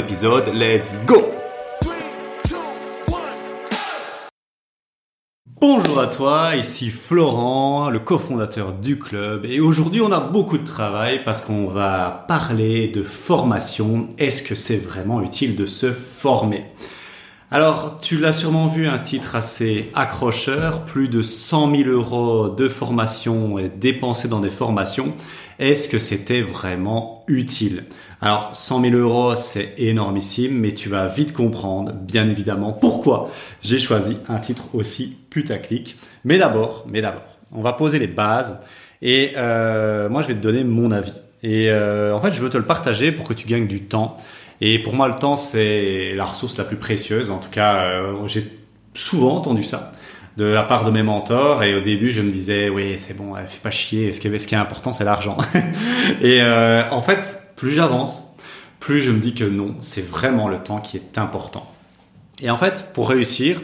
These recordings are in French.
Let's go! Bonjour à toi, ici Florent, le cofondateur du club. Et aujourd'hui on a beaucoup de travail parce qu'on va parler de formation. Est-ce que c'est vraiment utile de se former? Alors, tu l'as sûrement vu, un titre assez accrocheur, plus de 100 000 euros de formation dépensés dans des formations. Est-ce que c'était vraiment utile? Alors, 100 000 euros, c'est énormissime, mais tu vas vite comprendre, bien évidemment, pourquoi j'ai choisi un titre aussi putaclic. Mais d'abord, mais d'abord, on va poser les bases et euh, moi, je vais te donner mon avis. Et euh, en fait, je veux te le partager pour que tu gagnes du temps et pour moi, le temps, c'est la ressource la plus précieuse. En tout cas, euh, j'ai souvent entendu ça de la part de mes mentors. Et au début, je me disais, oui, c'est bon, fais pas chier. Ce qui est, ce qui est important, c'est l'argent. et en fait, plus j'avance, plus je me dis que non, c'est vraiment le temps qui est important. Et en fait, pour réussir,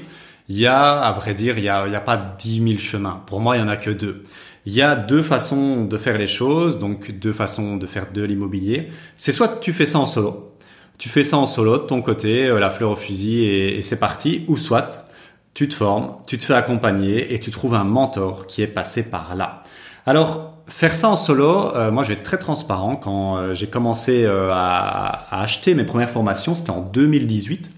il y a, à vrai dire, il n'y a, pas dix mille chemins. Pour moi, il y en a que deux. Il y a deux façons de faire les choses, donc deux façons de faire de l'immobilier. C'est soit tu fais ça en solo, tu fais ça en solo de ton côté, euh, la fleur au fusil et, c'est parti. Ou soit tu te formes, tu te fais accompagner et tu trouves un mentor qui est passé par là. Alors, faire ça en solo, euh, moi je vais être très transparent. Quand euh, j'ai commencé à, acheter mes premières formations, c'était en 2018.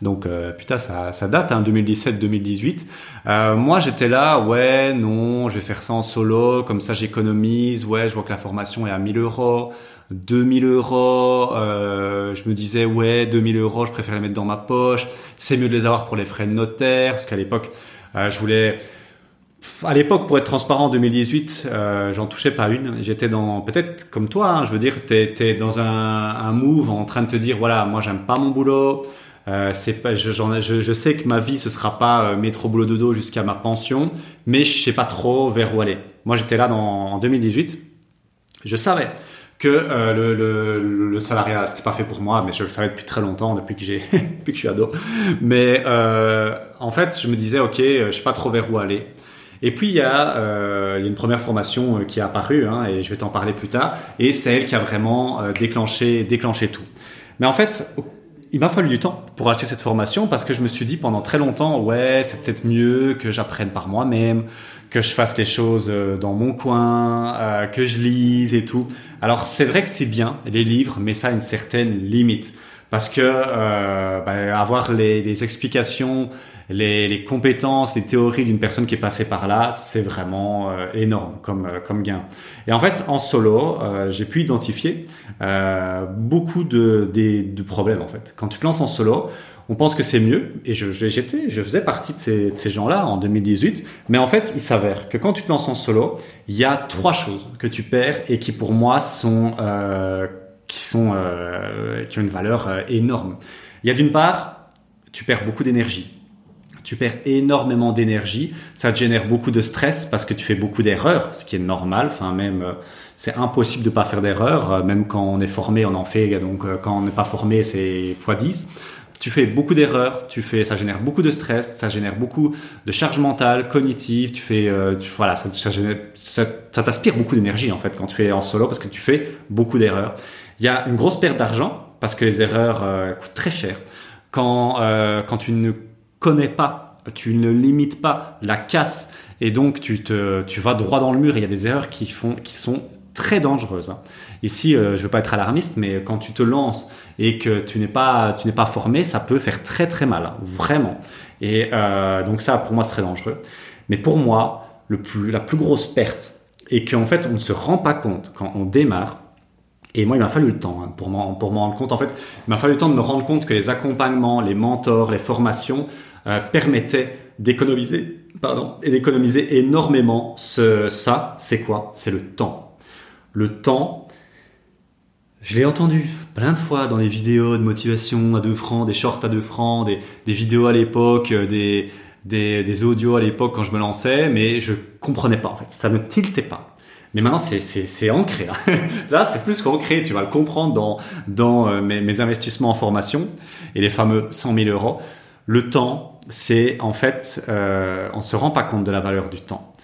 Donc putain, ça, ça date, hein, 2017-2018. moi j'étais là, ouais, non, je vais faire ça en solo, comme ça j'économise, ouais, je vois que la formation est à 1000 euros. 2000 euros, euh, je me disais ouais 2000 euros, je préfère les mettre dans ma poche. C'est mieux de les avoir pour les frais de notaire parce qu'à l'époque, euh, je voulais, à l'époque pour être transparent en 2018, euh, j'en touchais pas une. J'étais dans peut-être comme toi, hein, je veux dire, t'es es dans un, un move en train de te dire voilà moi j'aime pas mon boulot. Euh, c'est pas, je, je, je, sais que ma vie ce sera pas euh, métro boulot dodo jusqu'à ma pension, mais je sais pas trop vers où aller. Moi j'étais là dans, en 2018, je savais que euh, le, le, le, salariat c'était pas fait pour moi mais je le savais depuis très longtemps depuis que j'ai depuis que je suis ado mais euh, en fait je me disais ok euh, je sais pas trop vers où aller et puis il y a euh, une première formation euh, qui est apparue hein, et je vais t'en parler plus tard et c'est elle qui a vraiment déclenché déclenché tout mais en fait il m'a fallu du temps pour acheter cette formation parce que je me suis dit pendant très longtemps ouais c'est peut-être mieux que j'apprenne par moi-même que je fasse les choses euh, dans mon coin, euh, que je lise et tout. Alors c'est vrai que c'est bien les livres, mais ça a une certaine limite parce que euh, bah, avoir les, les explications, les, les, compétences, les théories d'une personne qui est passée par là, c'est vraiment euh, énorme comme comme gain. Et en fait, en solo, j'ai pu identifier beaucoup de, de, de problèmes en fait. Quand tu te lances en solo, on pense que c'est mieux, et je, j'étais, je faisais partie de ces, de ces gens-là en 2018, mais en fait, il s'avère que quand tu te lances en solo, il y a trois choses que tu perds et qui pour moi sont, euh, qui sont, euh, qui ont une valeur euh, énorme. Il y a d'une part, tu perds beaucoup d'énergie. Tu perds énormément d'énergie, ça te génère beaucoup de stress parce que tu fais beaucoup d'erreurs, ce qui est normal. Enfin, même c'est impossible de pas faire d'erreurs, même quand on est formé, on en fait. Donc, quand on n'est pas formé, c'est x 10 tu fais beaucoup d'erreurs, tu fais, ça génère beaucoup de stress, ça génère beaucoup de charge mentale, cognitive, tu fais, euh, voilà, ça, ça, ça, ça t'aspire beaucoup d'énergie en fait quand tu fais en solo parce que tu fais beaucoup d'erreurs. Il y a une grosse perte d'argent parce que les erreurs euh, coûtent très cher. Quand, euh, quand tu ne connais pas, tu ne limites pas la casse et donc tu te, tu vas droit dans le mur. il y a des erreurs qui font, qui sont très dangereuses. Hein. Ici, euh, je veux pas être alarmiste, mais quand tu te lances et que tu n'es pas, pas formé, ça peut faire très très mal, hein, vraiment. Et euh, donc ça, pour moi, très dangereux. Mais pour moi, le plus, la plus grosse perte, et qu'en fait, on ne se rend pas compte quand on démarre, et moi, il m'a fallu le temps hein, pour m'en pour m'en rendre compte. En fait, il m'a fallu le temps de me rendre compte que les accompagnements, les mentors, les formations euh, permettaient d'économiser, pardon, et d'économiser énormément. Ce, ça, c'est quoi? C'est le temps. Le temps, Je l'ai entendu plein de fois dans les vidéos de motivation à 2 francs, des shorts à 2 francs, des, des vidéos à l'époque, euh, des, des, des audios à l'époque quand je me lançais, mais je comprenais pas en fait. Ça ne tiltait pas. Mais maintenant, c'est, ancré. Hein. Là, c'est plus qu'ancré. Tu vas le comprendre dans, dans euh, mes, mes, investissements en formation et les fameux 100 000 euros. Le temps, c'est en fait, euh, on se rend pas compte de la valeur du temps.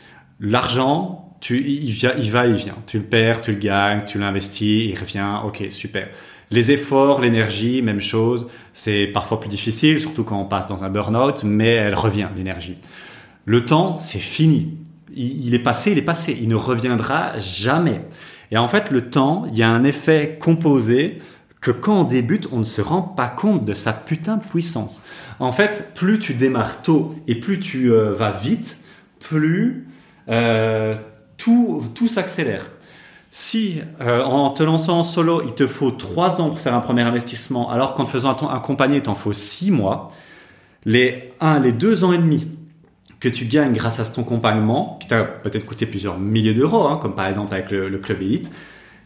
L'argent, tu, il, vient, il va, il vient. Tu le perds, tu le gagnes, tu l'investis, il revient. Ok, super. Les efforts, l'énergie, même chose. C'est parfois plus difficile, surtout quand on passe dans un burn-out, mais elle revient, l'énergie. Le temps, c'est fini il est passé, il est passé, il ne reviendra jamais. Et en fait, le temps, il y a un effet composé que quand on débute, on ne se rend pas compte de sa putain de puissance. En fait, plus tu démarres tôt et plus tu euh, vas vite, plus euh, tout, tout s'accélère. Si euh, en te lançant en solo, il te faut trois ans pour faire un premier investissement, alors qu'en te faisant accompagner, il t'en faut six mois, les un, les deux ans et demi que tu gagnes grâce à ton accompagnement, qui t'a peut-être coûté plusieurs milliers d'euros, hein, comme par exemple avec le, club élite,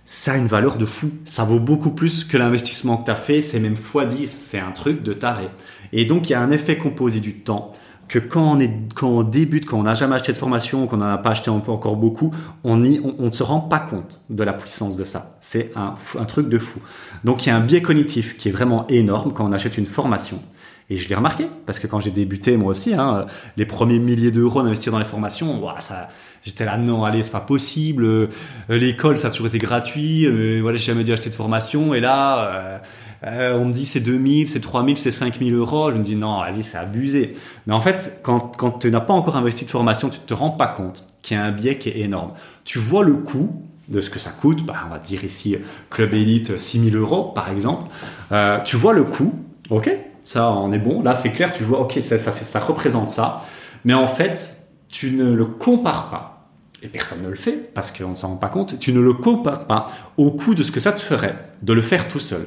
ça a une valeur de fou. Ça vaut beaucoup plus que l'investissement que tu as fait, c'est même x10, c'est un truc de taré. Et donc il y a un effet composé du temps que quand on, est, quand on débute, quand on n'a jamais acheté de formation, qu'on n'en a pas acheté encore beaucoup, on ne se rend pas compte de la puissance de ça. C'est un, un truc de fou. Donc il y a un biais cognitif qui est vraiment énorme quand on achète une formation. Et je l'ai remarqué, parce que quand j'ai débuté, moi aussi, hein, les premiers milliers d'euros d'investir dans les formations, j'étais là, non, allez, c'est pas possible. Euh, l'école, ça a toujours été gratuit. Euh, voilà, j'ai jamais dû acheter de formation. Et là, euh, on me dit c'est 2000, c'est 3000, c'est 5000 euros. Je me dis non, vas-y, c'est abusé. Mais en fait, quand, tu n'as pas encore investi de formation, tu te rends pas compte qu'il y a un biais qui est énorme. Tu vois le coût de ce que ça coûte. Bah, on va dire ici Club Elite 6000 euros, par exemple. tu vois le coût. OK, ça on est bon. Là c'est clair, tu vois, ok, ça, ça, fait, ça représente ça. Mais en fait, tu ne le compares pas, et personne ne le fait parce qu'on ne s'en rend pas compte, tu ne le compares pas au coût de ce que ça te ferait de le faire tout seul.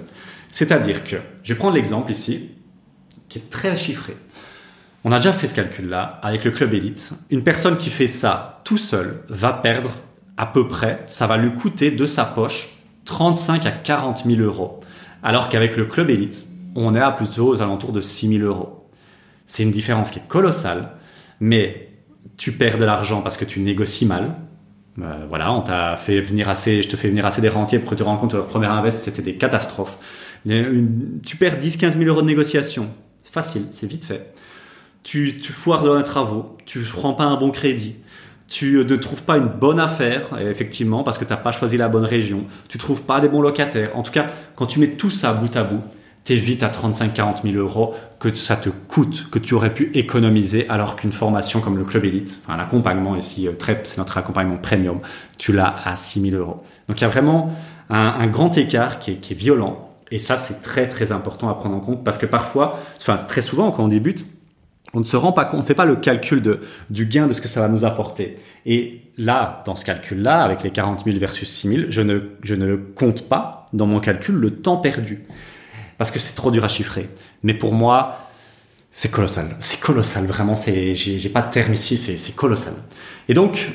C'est-à-dire que, je vais prendre l'exemple ici, qui est très chiffré. On a déjà fait ce calcul-là avec le club élite. Une personne qui fait ça tout seul va perdre à peu près, ça va lui coûter de sa poche 35 à 40 000 euros. Alors qu'avec le club élite, on est à plutôt aux alentours de 6 000 euros. C'est une différence qui est colossale, mais tu perds de l'argent parce que tu négocies mal. Euh, voilà, on t'a fait venir assez, je te fais venir assez des rentiers pour que tu te rends compte que leur première invest, c'était des catastrophes. tu perds 10-15 000 euros de négociation. C'est facile, c'est vite fait. Tu, tu foires dans les travaux, tu prends pas un bon crédit, tu ne trouves pas une bonne affaire, effectivement, parce que tu n'as pas choisi la bonne région, tu trouves pas des bons locataires. En tout cas, quand tu mets tout ça bout à bout, t'évites à 35-40 000 euros que ça te coûte, que tu aurais pu économiser, alors qu'une formation comme le Club Elite, enfin l'accompagnement ici, euh, c'est notre accompagnement premium, tu l'as à 6 000 euros. Donc il y a vraiment un, grand écart qui est, qui est violent. Et ça, c'est très très important à prendre en compte parce que parfois, enfin très souvent quand on débute, on ne se rend pas compte, on ne fait pas le calcul de, du gain de ce que ça va nous apporter. Et là, dans ce calcul-là, avec les 40 000 versus 6 000, je ne, je ne compte pas dans mon calcul le temps perdu parce que c'est trop dur à chiffrer. Mais pour moi, c'est colossal. C'est colossal, vraiment. C'est, j'ai, pas de terme ici, c'est, colossal. Et donc,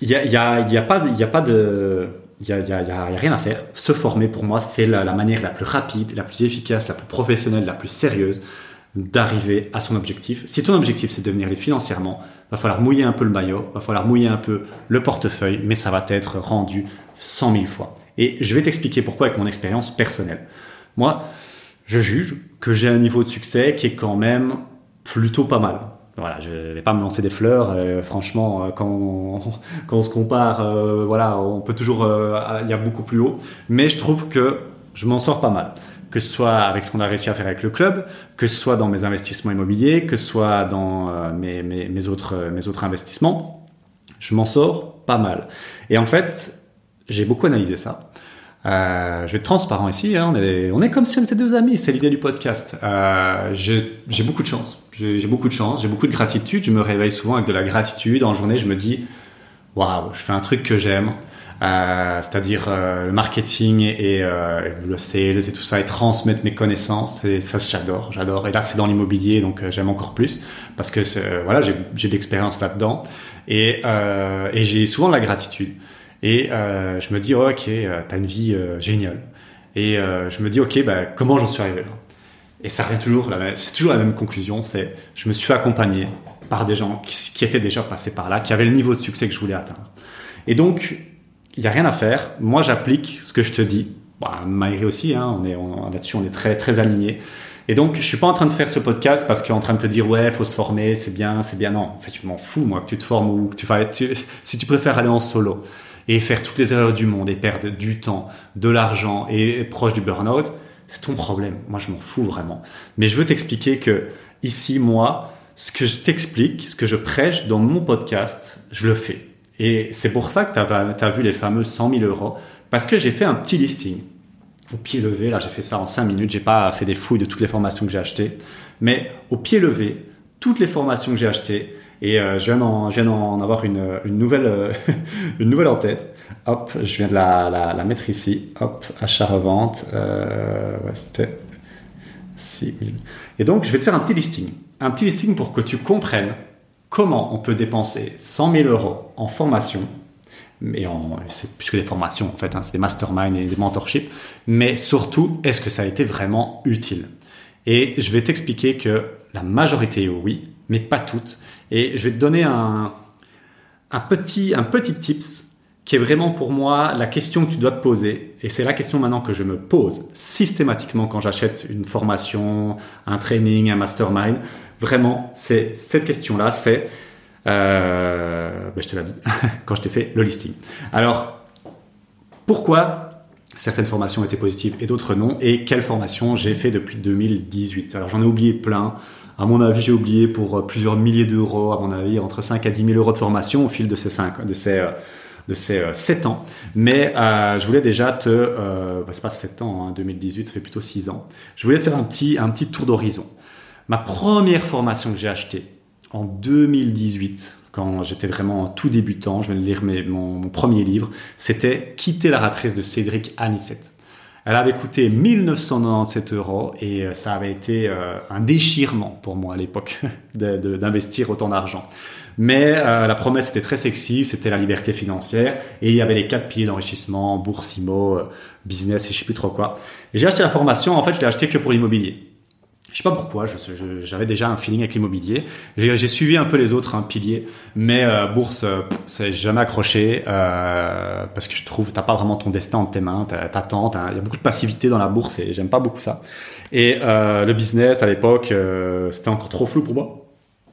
il y a, y, a, y a a pas de, il a, rien à faire. Se former, pour moi, c'est la, manière la plus rapide, la plus efficace, la plus professionnelle, la plus sérieuse d'arriver à son objectif. Si ton objectif c'est de devenir libre financièrement, va falloir mouiller un peu le maillot, va falloir mouiller un peu le portefeuille, mais ça va être rendu cent mille fois. Et je vais t'expliquer pourquoi avec mon expérience personnelle. Moi, je juge que j'ai un niveau de succès qui est quand même plutôt pas mal. Voilà, je vais pas me lancer des fleurs. Euh, franchement, euh, quand on, quand on se compare, euh, voilà, on peut toujours, il y a beaucoup plus haut. Mais je trouve que je m'en sors pas mal. Que ce soit avec ce qu'on a réussi à faire avec le club, que ce soit dans mes investissements immobiliers, que ce soit dans mes, mes, autres, mes autres investissements, je m'en sors pas mal. Et en fait, j'ai beaucoup analysé ça. Euh, je vais être transparent ici, hein, on, est, on est comme si on était deux amis, c'est l'idée du podcast. Euh, j'ai beaucoup de chance, j'ai beaucoup de chance, j'ai beaucoup de gratitude, je me réveille souvent avec de la gratitude, en journée je me dis, waouh, je fais un truc que j'aime, euh, c'est-à-dire euh, le marketing et euh, le sales et tout ça, et transmettre mes connaissances, et ça j'adore, j'adore. Et là c'est dans l'immobilier, donc euh, j'aime encore plus, parce que voilà, j'ai de l'expérience là-dedans, et, et j'ai souvent la gratitude. Et euh, je me dis, oh, ok, euh, t'as une vie euh, géniale. Et je me dis, ok, bah, comment j'en suis arrivé là? Et ça revient toujours, c'est toujours la même conclusion, c'est je me suis fait accompagner par des gens qui, étaient déjà passés par là, qui avaient le niveau de succès que je voulais atteindre. Et donc, il n'y a rien à faire. Moi, j'applique ce que je te dis. Bah, Maïri aussi, hein, on est là-dessus, on est très très alignés. Et donc, je suis pas en train de faire ce podcast parce qu'on est en train de te dire ouais, faut se former, c'est bien, c'est bien. Non, en fait, tu m'en fous moi que tu te formes ou que tu fasses. si tu préfères aller en solo et faire toutes les erreurs du monde et perdre du temps, de l'argent et proche du burn-out, c'est ton problème. Moi, je m'en fous vraiment. Mais je veux t'expliquer que ici, moi, ce que je t'explique, ce que je prêche dans mon podcast, je le fais. Et c'est pour ça que tu as, vu les fameux 100 000 euros, parce que j'ai fait un petit listing. Au pied levé, là j'ai fait ça en 5 minutes, j'ai pas fait des fouilles de toutes les formations que j'ai achetées, mais au pied levé, toutes les formations que j'ai achetées, et euh, je, viens d'en, avoir une, nouvelle, euh, une nouvelle en tête. Hop, je viens de la, mettre ici. Hop, achat-revente. Euh, c'était 6 000. Et donc, je vais te faire un petit listing. Un petit listing pour que tu comprennes comment on peut dépenser 100 000 euros en formation, mais c'est plus que des formations en fait, hein, c'est des masterminds et des mentorships, mais surtout, est-ce que ça a été vraiment utile? Et je vais t'expliquer que la majorité, oui, mais pas toutes. Et je vais te donner un, petit, un petit tips qui est vraiment pour moi la question que tu dois te poser. Et c'est la question maintenant que je me pose systématiquement quand j'achète une formation, un training, un mastermind. Vraiment, c'est cette question-là, c'est, euh, ben je te l'ai dit quand je t'ai fait le listing. Alors, pourquoi certaines formations étaient positives et d'autres non? Et quelles formations j'ai fait depuis 2018 Alors, j'en ai oublié plein. À mon avis, j'ai oublié pour euh, plusieurs milliers d'euros, à mon avis, entre 5 à 10 000 euros de formation au fil de ces 5, de ces, euh, de ces 7 ans. Mais je voulais déjà te... Euh, bah, c'est pas 7 ans, hein, 2018, ça fait plutôt 6 ans. Je voulais te faire un petit, un petit tour d'horizon. Ma première formation que j'ai achetée en 2018, quand j'étais vraiment tout débutant, je venais de lire mon, premier livre, c'était Quitter la ratrice de Cédric Anissette. Elle avait coûté 1997 euros et euh, ça avait été euh, un déchirement pour moi à l'époque d'investir autant d'argent. Mais euh, la promesse était très sexy, c'était la liberté financière et il y avait les quatre piliers d'enrichissement, bourse, IMO, business et je sais plus trop quoi. Et j'ai acheté la formation, en fait je l'ai acheté que pour l'immobilier. Je sais pas pourquoi, j'avais déjà un feeling avec l'immobilier. J'ai suivi un peu les autres hein, piliers, mais euh, bourse, euh, c'est jamais accroché euh, parce que je trouve t'as pas vraiment ton destin entre tes mains, t'attends, il y a beaucoup de passivité dans la bourse et j'aime pas beaucoup ça. Et le business à l'époque, c'était encore trop flou pour moi.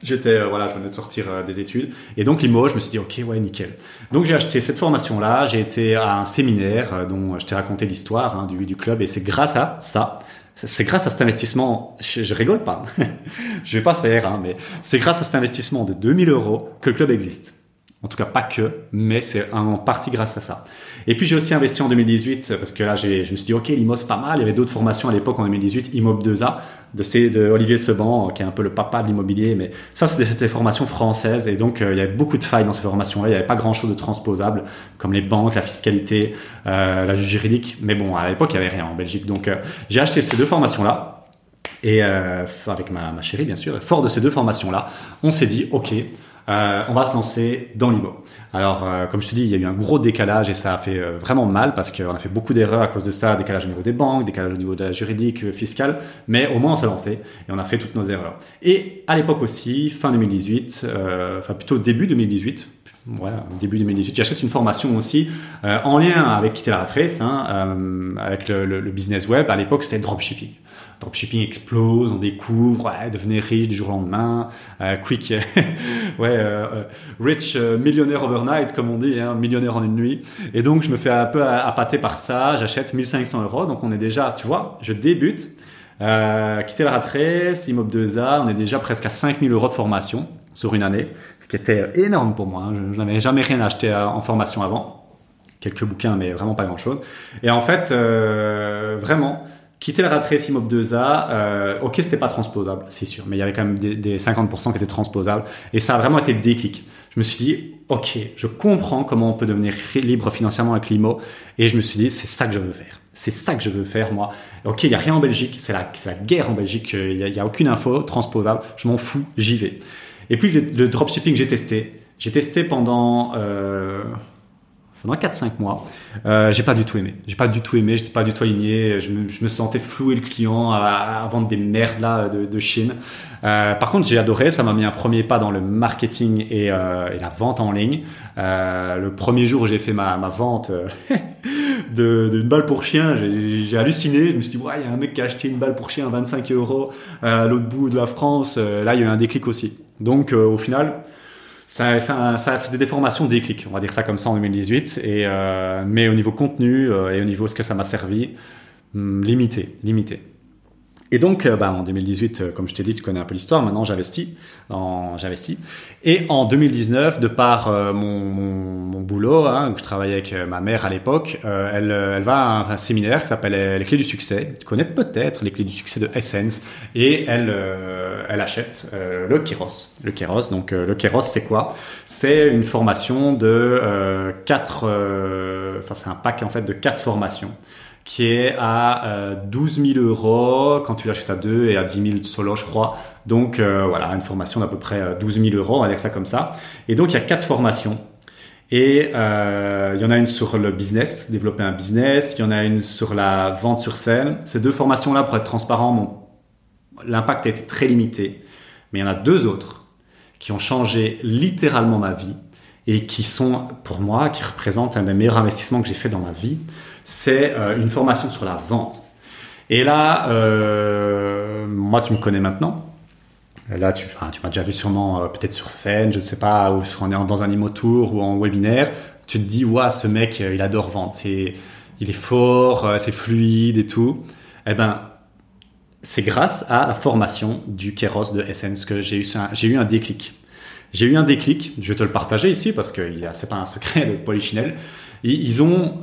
J'étais voilà, je venais de sortir des études et donc l'IMO, je me suis dit ok ouais nickel. Donc j'ai acheté cette formation là, j'ai été à un séminaire dont je t'ai raconté l'histoire hein, du, du club et c'est grâce à ça c'est grâce à cet investissement, je, rigole pas, je vais pas faire, hein, mais c'est grâce à cet investissement de 2000 euros que le club existe. En tout cas, pas que, mais c'est en partie grâce à ça. Et puis j'ai aussi investi en 2018 parce que là, je me suis dit, ok, l'IMOS pas mal. Il y avait d'autres formations à l'époque en 2018, IMOB 2A de, de Olivier Seban, qui est un peu le papa de l'immobilier. Mais ça, c'était des, formations françaises et donc euh, il y avait beaucoup de failles dans ces formations-là. Il n'y avait pas grand-chose de transposable, comme les banques, la fiscalité, euh, la juridique. Mais bon, à l'époque, il n'y avait rien en Belgique. Donc euh, j'ai acheté ces deux formations-là. Et avec ma, ma chérie, bien sûr, fort de ces deux formations-là, on s'est dit, OK, euh, on va se lancer dans l'IMO. Alors, euh, comme je te dis, il y a eu un gros décalage et ça a fait euh, vraiment mal parce qu'on a fait beaucoup d'erreurs à cause de ça, décalage au niveau des banques, décalage au niveau de la juridique, fiscale, mais au moins on s'est lancé et on a fait toutes nos erreurs. Et à l'époque aussi, fin 2018, enfin plutôt début 2018, voilà, début 2018, j'achète une formation aussi en lien avec Quitter la Ratrice, hein, avec le, le, business web. À l'époque, c'était dropshipping dropshipping explose, on découvre, ouais, devenir riche du jour au lendemain, euh, quick, ouais, euh, euh, rich millionnaire overnight comme on dit, hein, millionnaire en une nuit. Et donc je me fais un peu appâter par ça, j'achète 1500 euros, donc on est déjà, tu vois, je débute, quitter la ratrice, Imob 2A, on est déjà presque à 5000 euros de formation sur une année, ce qui était énorme pour moi. Hein. Je, n'avais jamais rien acheté en formation avant quelques bouquins, mais vraiment pas grand chose. Et en fait, vraiment, Quitter la rat race Imob 2A, euh, ok, c'était pas transposable, c'est sûr, mais il y avait quand même des, 50% qui étaient transposables. Et ça a vraiment été le déclic. Je me suis dit, ok, je comprends comment on peut devenir libre financièrement avec l'IMO. Et je me suis dit, c'est ça que je veux faire. C'est ça que je veux faire, moi. Ok, il n'y a rien en Belgique, c'est la, guerre en Belgique, il n'y a, aucune info transposable. Je m'en fous, j'y vais. Et puis le, dropshipping, j'ai testé. J'ai testé pendant... Euh, pendant 4-5 mois. Euh, j'ai pas du tout aimé. J'ai pas du tout aimé, j'étais pas du tout aligné. Je me, sentais flouer le client à, vendre des merdes là de, Chine. Euh, par contre, j'ai adoré. Ça m'a mis un premier pas dans le marketing et, euh, la vente en ligne. Euh, le premier jour où j'ai fait ma, vente d'une balle pour chien, j'ai halluciné. Je me suis dit, ouais, il y a un mec qui a acheté une balle pour chien à 25 euros à l'autre bout de la France. là, il y a eu un déclic aussi. Donc, au final, ça a fait ça, c'était des formations déclic, on va dire ça comme ça en 2018. Et, euh, mais au niveau contenu euh, et au niveau ce que ça m'a servi, hum, limité, limité. Et donc, euh, bah, en 2018, euh, comme je t'ai dit, tu connais un peu l'histoire. Maintenant, j'investis. En, j'investis. Et en 2019, de par euh, mon, mon, boulot, hein, je travaillais avec ma mère à l'époque, elle, elle va à un, un séminaire qui s'appelle Les Clés du Succès. Tu connais peut-être les Clés du Succès de Essence. Et elle, elle achète le Kéros. Le Kéros. Donc, le Kéros, c'est quoi? C'est une formation de quatre. Enfin, c'est un pack en fait de quatre formations qui est à euh, 12 000 euros quand tu l'achètes à deux et à 10 000 solo, je crois. Donc euh, voilà, une formation d'à peu près 12 euh, 000 euros, on va dire ça comme ça. Et donc il y a quatre formations. Et euh, il y en a une sur le business, développer un business. Il y en a une sur la vente sur scène. Ces deux formations-là, pour être transparent, l'impact a été très limité. Mais il y en a deux autres qui ont changé littéralement ma vie et qui sont, pour moi, qui représentent un des meilleurs investissements que j'ai fait dans ma vie c'est euh, une formation sur la vente. Et là, euh, moi, tu me connais maintenant. Là, tu, m'as déjà vu sûrement euh, peut-être sur scène, je ne sais pas, ou sur, dans un IMO tour ou en webinaire. Tu te dis, ouais, ce mec, il adore vendre. C'est, il est fort, c'est fluide et tout. Eh ben, c'est grâce à la formation du Keros de Essence que j'ai eu, j'ai eu un déclic. J'ai eu un déclic, je vais te le partager ici parce que c'est pas un secret de Polichinelle. Ils ont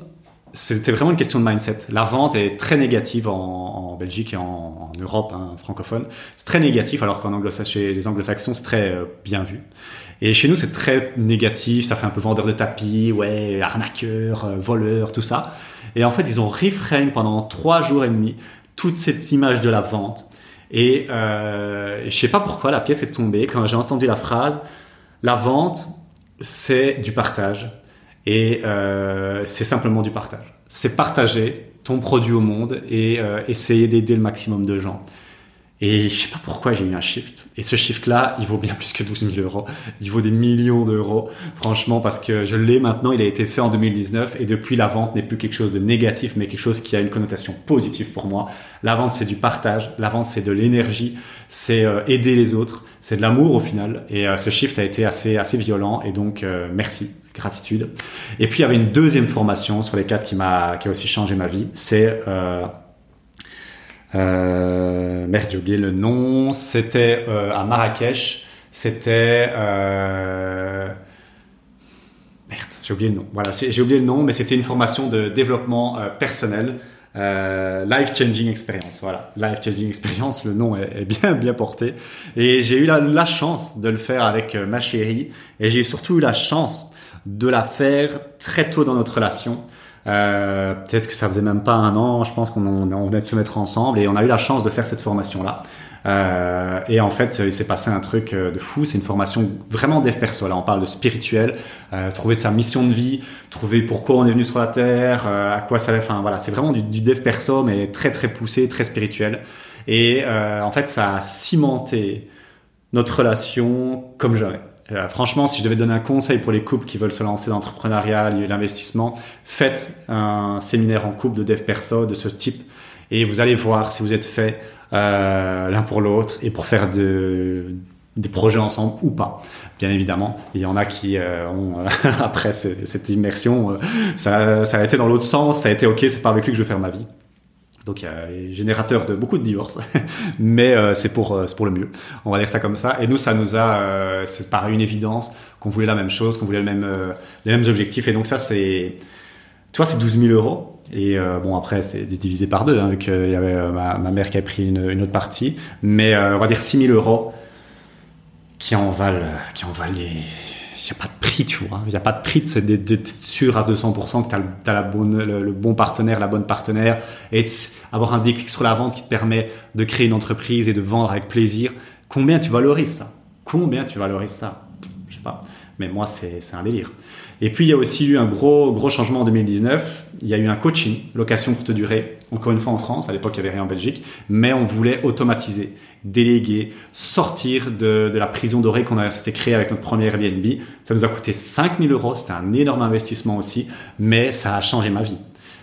c'était vraiment une question de mindset. La vente est très négative en, Belgique et en, en Europe hein, francophone. C'est très négatif, alors qu'en anglo chez les anglo-saxons, c'est très euh, bien vu. Et chez nous, c'est très négatif. Ça fait un peu vendeur de tapis, ouais, arnaqueur, euh, voleur, tout ça. Et en fait, ils ont reframe pendant trois jours et demi toute cette image de la vente. Et euh, je sais pas pourquoi la pièce est tombée quand j'ai entendu la phrase. La vente, c'est du partage. Et euh, c'est simplement du partage. C'est partager ton produit au monde et euh, essayer d'aider le maximum de gens. Et je sais pas pourquoi j'ai eu un shift. Et ce shift-là, il vaut bien plus que 12 000 euros. Il vaut des millions d'euros, franchement, parce que je l'ai maintenant. Il a été fait en 2019 et depuis, la vente n'est plus quelque chose de négatif, mais quelque chose qui a une connotation positive pour moi. La vente, c'est du partage. La vente, c'est de l'énergie. C'est euh, aider les autres. C'est de l'amour au final. Et ce shift a été assez, assez violent. Et donc, merci, gratitude. Et puis, il y avait une deuxième formation sur les quatre qui m'a, qui a aussi changé ma vie. C'est euh, merde, j'ai oublié le nom. C'était euh, à Marrakech. C'était euh... merde, j'ai oublié le nom. Voilà, j'ai oublié le nom, mais c'était une formation de développement euh, personnel. Euh, life changing experience, voilà, life changing experience, le nom est, bien bien porté. Et j'ai eu la, chance de le faire avec euh, ma chérie, et j'ai surtout eu la chance de la faire très tôt dans notre relation. Euh, peut-être que ça faisait même pas un an, je pense qu'on on venait de se mettre ensemble et on a eu la chance de faire cette formation-là. Euh, et en fait, il s'est passé un truc euh, de fou. C'est une formation vraiment dev perso. Là, on parle de spirituel, euh, trouver sa mission de vie, trouver pourquoi on est venu sur la terre, euh, à quoi ça. Enfin voilà, c'est vraiment du, du, dev perso, mais très très poussé, très spirituel. Et euh, en fait, ça a cimenté notre relation comme jamais. Euh, franchement, si je devais donner un conseil pour les couples qui veulent se lancer dans l'entrepreneuriat, l'investissement, faites un séminaire en couple de dev perso de ce type et vous allez voir si vous êtes fait euh, l'un pour l'autre et pour faire de, des projets ensemble ou pas. Bien évidemment, il y en a qui euh, ont après cette immersion, euh, ça, ça a été dans l'autre sens, ça a été ok, c'est pas avec lui que je vais faire ma vie. Donc il générateur de beaucoup de divorces, mais euh, c'est pour euh, pour le mieux. On va dire ça comme ça. Et nous, ça nous a euh, c'est pareil une évidence qu'on voulait la même chose, qu'on voulait le même les mêmes objectifs. Et donc ça c'est tu vois c'est 12 000 euros. Et bon après c'est divisé par deux, hein, vu qu'il y avait ma, ma, mère qui a pris une, une autre partie, mais on va dire 6 000 euros qui en valent qui en valent les n'y a pas de prix, tu vois. Il n'y a pas de prix, c'est d'être sûr à 200% que tu as, le, le, bon partenaire, la bonne partenaire, et avoir un déclic sur la vente qui te permet de créer une entreprise et de vendre avec plaisir. Combien tu valorises ça? Combien tu valorises ça? Je sais pas. Mais moi, c'est un délire. Et puis, il y a aussi eu un gros, gros changement en 2019. Il y a eu un coaching, location courte durée, encore une fois en France. À l'époque, il n'y avait rien en Belgique. Mais on voulait automatiser, déléguer, sortir de, de la prison dorée qu'on a s'était créée avec notre premier Airbnb. Ça nous a coûté 5000 euros. C'était un énorme investissement aussi. Mais ça a changé ma vie.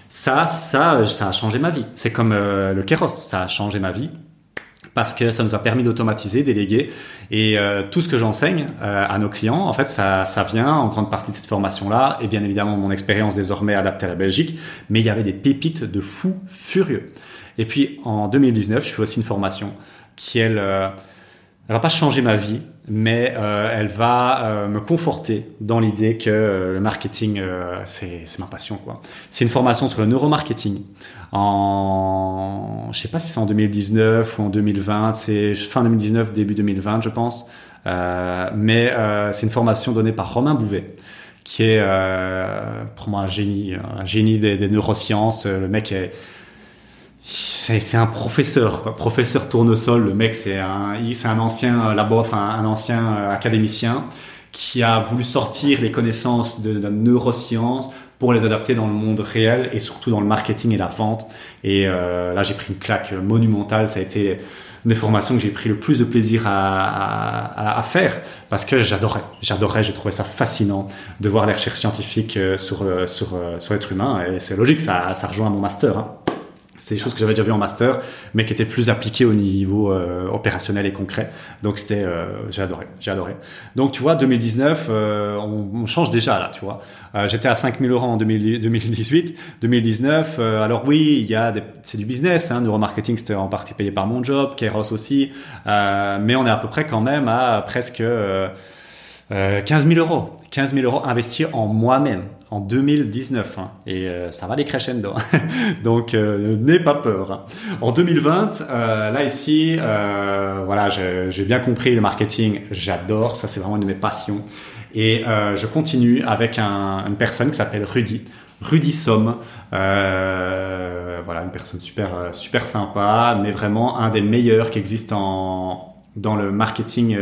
Ça, ça, ça a changé ma vie. C'est comme euh, le Kéros, ça a changé ma vie parce que ça nous a permis d'automatiser, déléguer. Et euh, tout ce que j'enseigne euh, à nos clients, en fait, ça, ça vient en grande partie de cette formation-là, et bien évidemment mon expérience désormais adaptée à la Belgique, mais il y avait des pépites de fous furieux. Et puis en 2019, je fais aussi une formation qui, elle, euh, elle va pas changer ma vie, mais euh, elle va euh, me conforter dans l'idée que euh, le marketing, c'est ma passion. quoi. C'est une formation sur le neuromarketing. En, je sais pas si c'est en 2019 ou en 2020, c'est fin 2019, début 2020, je pense. mais c'est une formation donnée par Romain Bouvet qui est pour moi un génie, un génie des, des neurosciences. Le mec est c'est un professeur, quoi. professeur tournesol. Le mec, c'est un, c'est un ancien labo, enfin un ancien euh, académicien qui a voulu sortir les connaissances de, de neurosciences pour les adapter dans le monde réel et surtout dans le marketing et la vente. Et euh, là, j'ai pris une claque monumentale. Ça a été une des formations que j'ai pris le plus de plaisir à, à, à faire parce que j'adorais, j'adorais, j'ai trouvé ça fascinant de voir les recherches scientifiques euh, sur, sur, sur l'être humain. Et c'est logique, ça, ça rejoint mon master. Hein. C'est des choses que j'avais déjà vues en master, mais qui étaient plus appliquées au niveau euh, opérationnel et concret. Donc c'était, euh, j'ai adoré, j'ai adoré. Donc tu vois, 2019, euh, on, on, change déjà là, tu vois. Euh, j'étais à 5000 euros en 2018, 2019. alors oui, il y a, c'est du business. Hein, neuromarketing, c'était en partie payé par mon job, Kairos aussi, mais on est à peu près quand même à presque 15 000 euros. 15 000 euros investis en moi-même en 2019 hein, et euh, ça va aller crescendo. Donc euh, n'aie pas peur. En 2020 euh, là ici euh, voilà j'ai bien compris le marketing. J'adore. Ça c'est vraiment une de mes passions. Et euh, je continue avec un, une personne qui s'appelle Rudy. Rudy Somme. Voilà une personne super super sympa mais vraiment un des meilleurs qui existe dans le marketing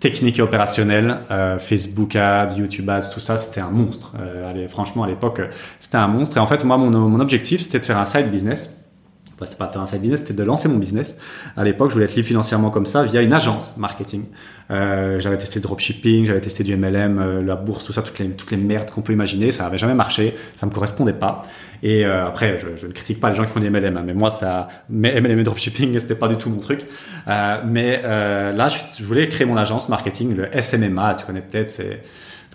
technique et opérationnelle, euh, Facebook Ads, YouTube Ads, tout ça, c'était un monstre. Euh, allez, franchement, à l'époque, c'était un monstre. Et en fait, moi, mon, objectif, c'était de faire un side business. Enfin, c'était pas de faire un side business, c'était de lancer mon business. À l'époque, je voulais être libre financièrement comme ça via une agence marketing. Euh, j'avais testé dropshipping, j'avais testé du MLM, euh, la bourse, tout ça, toutes les, toutes les merdes qu'on peut imaginer. Ça n'avait jamais marché, ça me correspondait pas. Et euh, après, je, ne critique pas les gens qui font des MLM, hein, mais moi, ça, mais MLM et dropshipping, c'était pas du tout mon truc. Euh, mais euh, là, je, je, voulais créer mon agence marketing, le SMMA, tu connais peut-être, c'est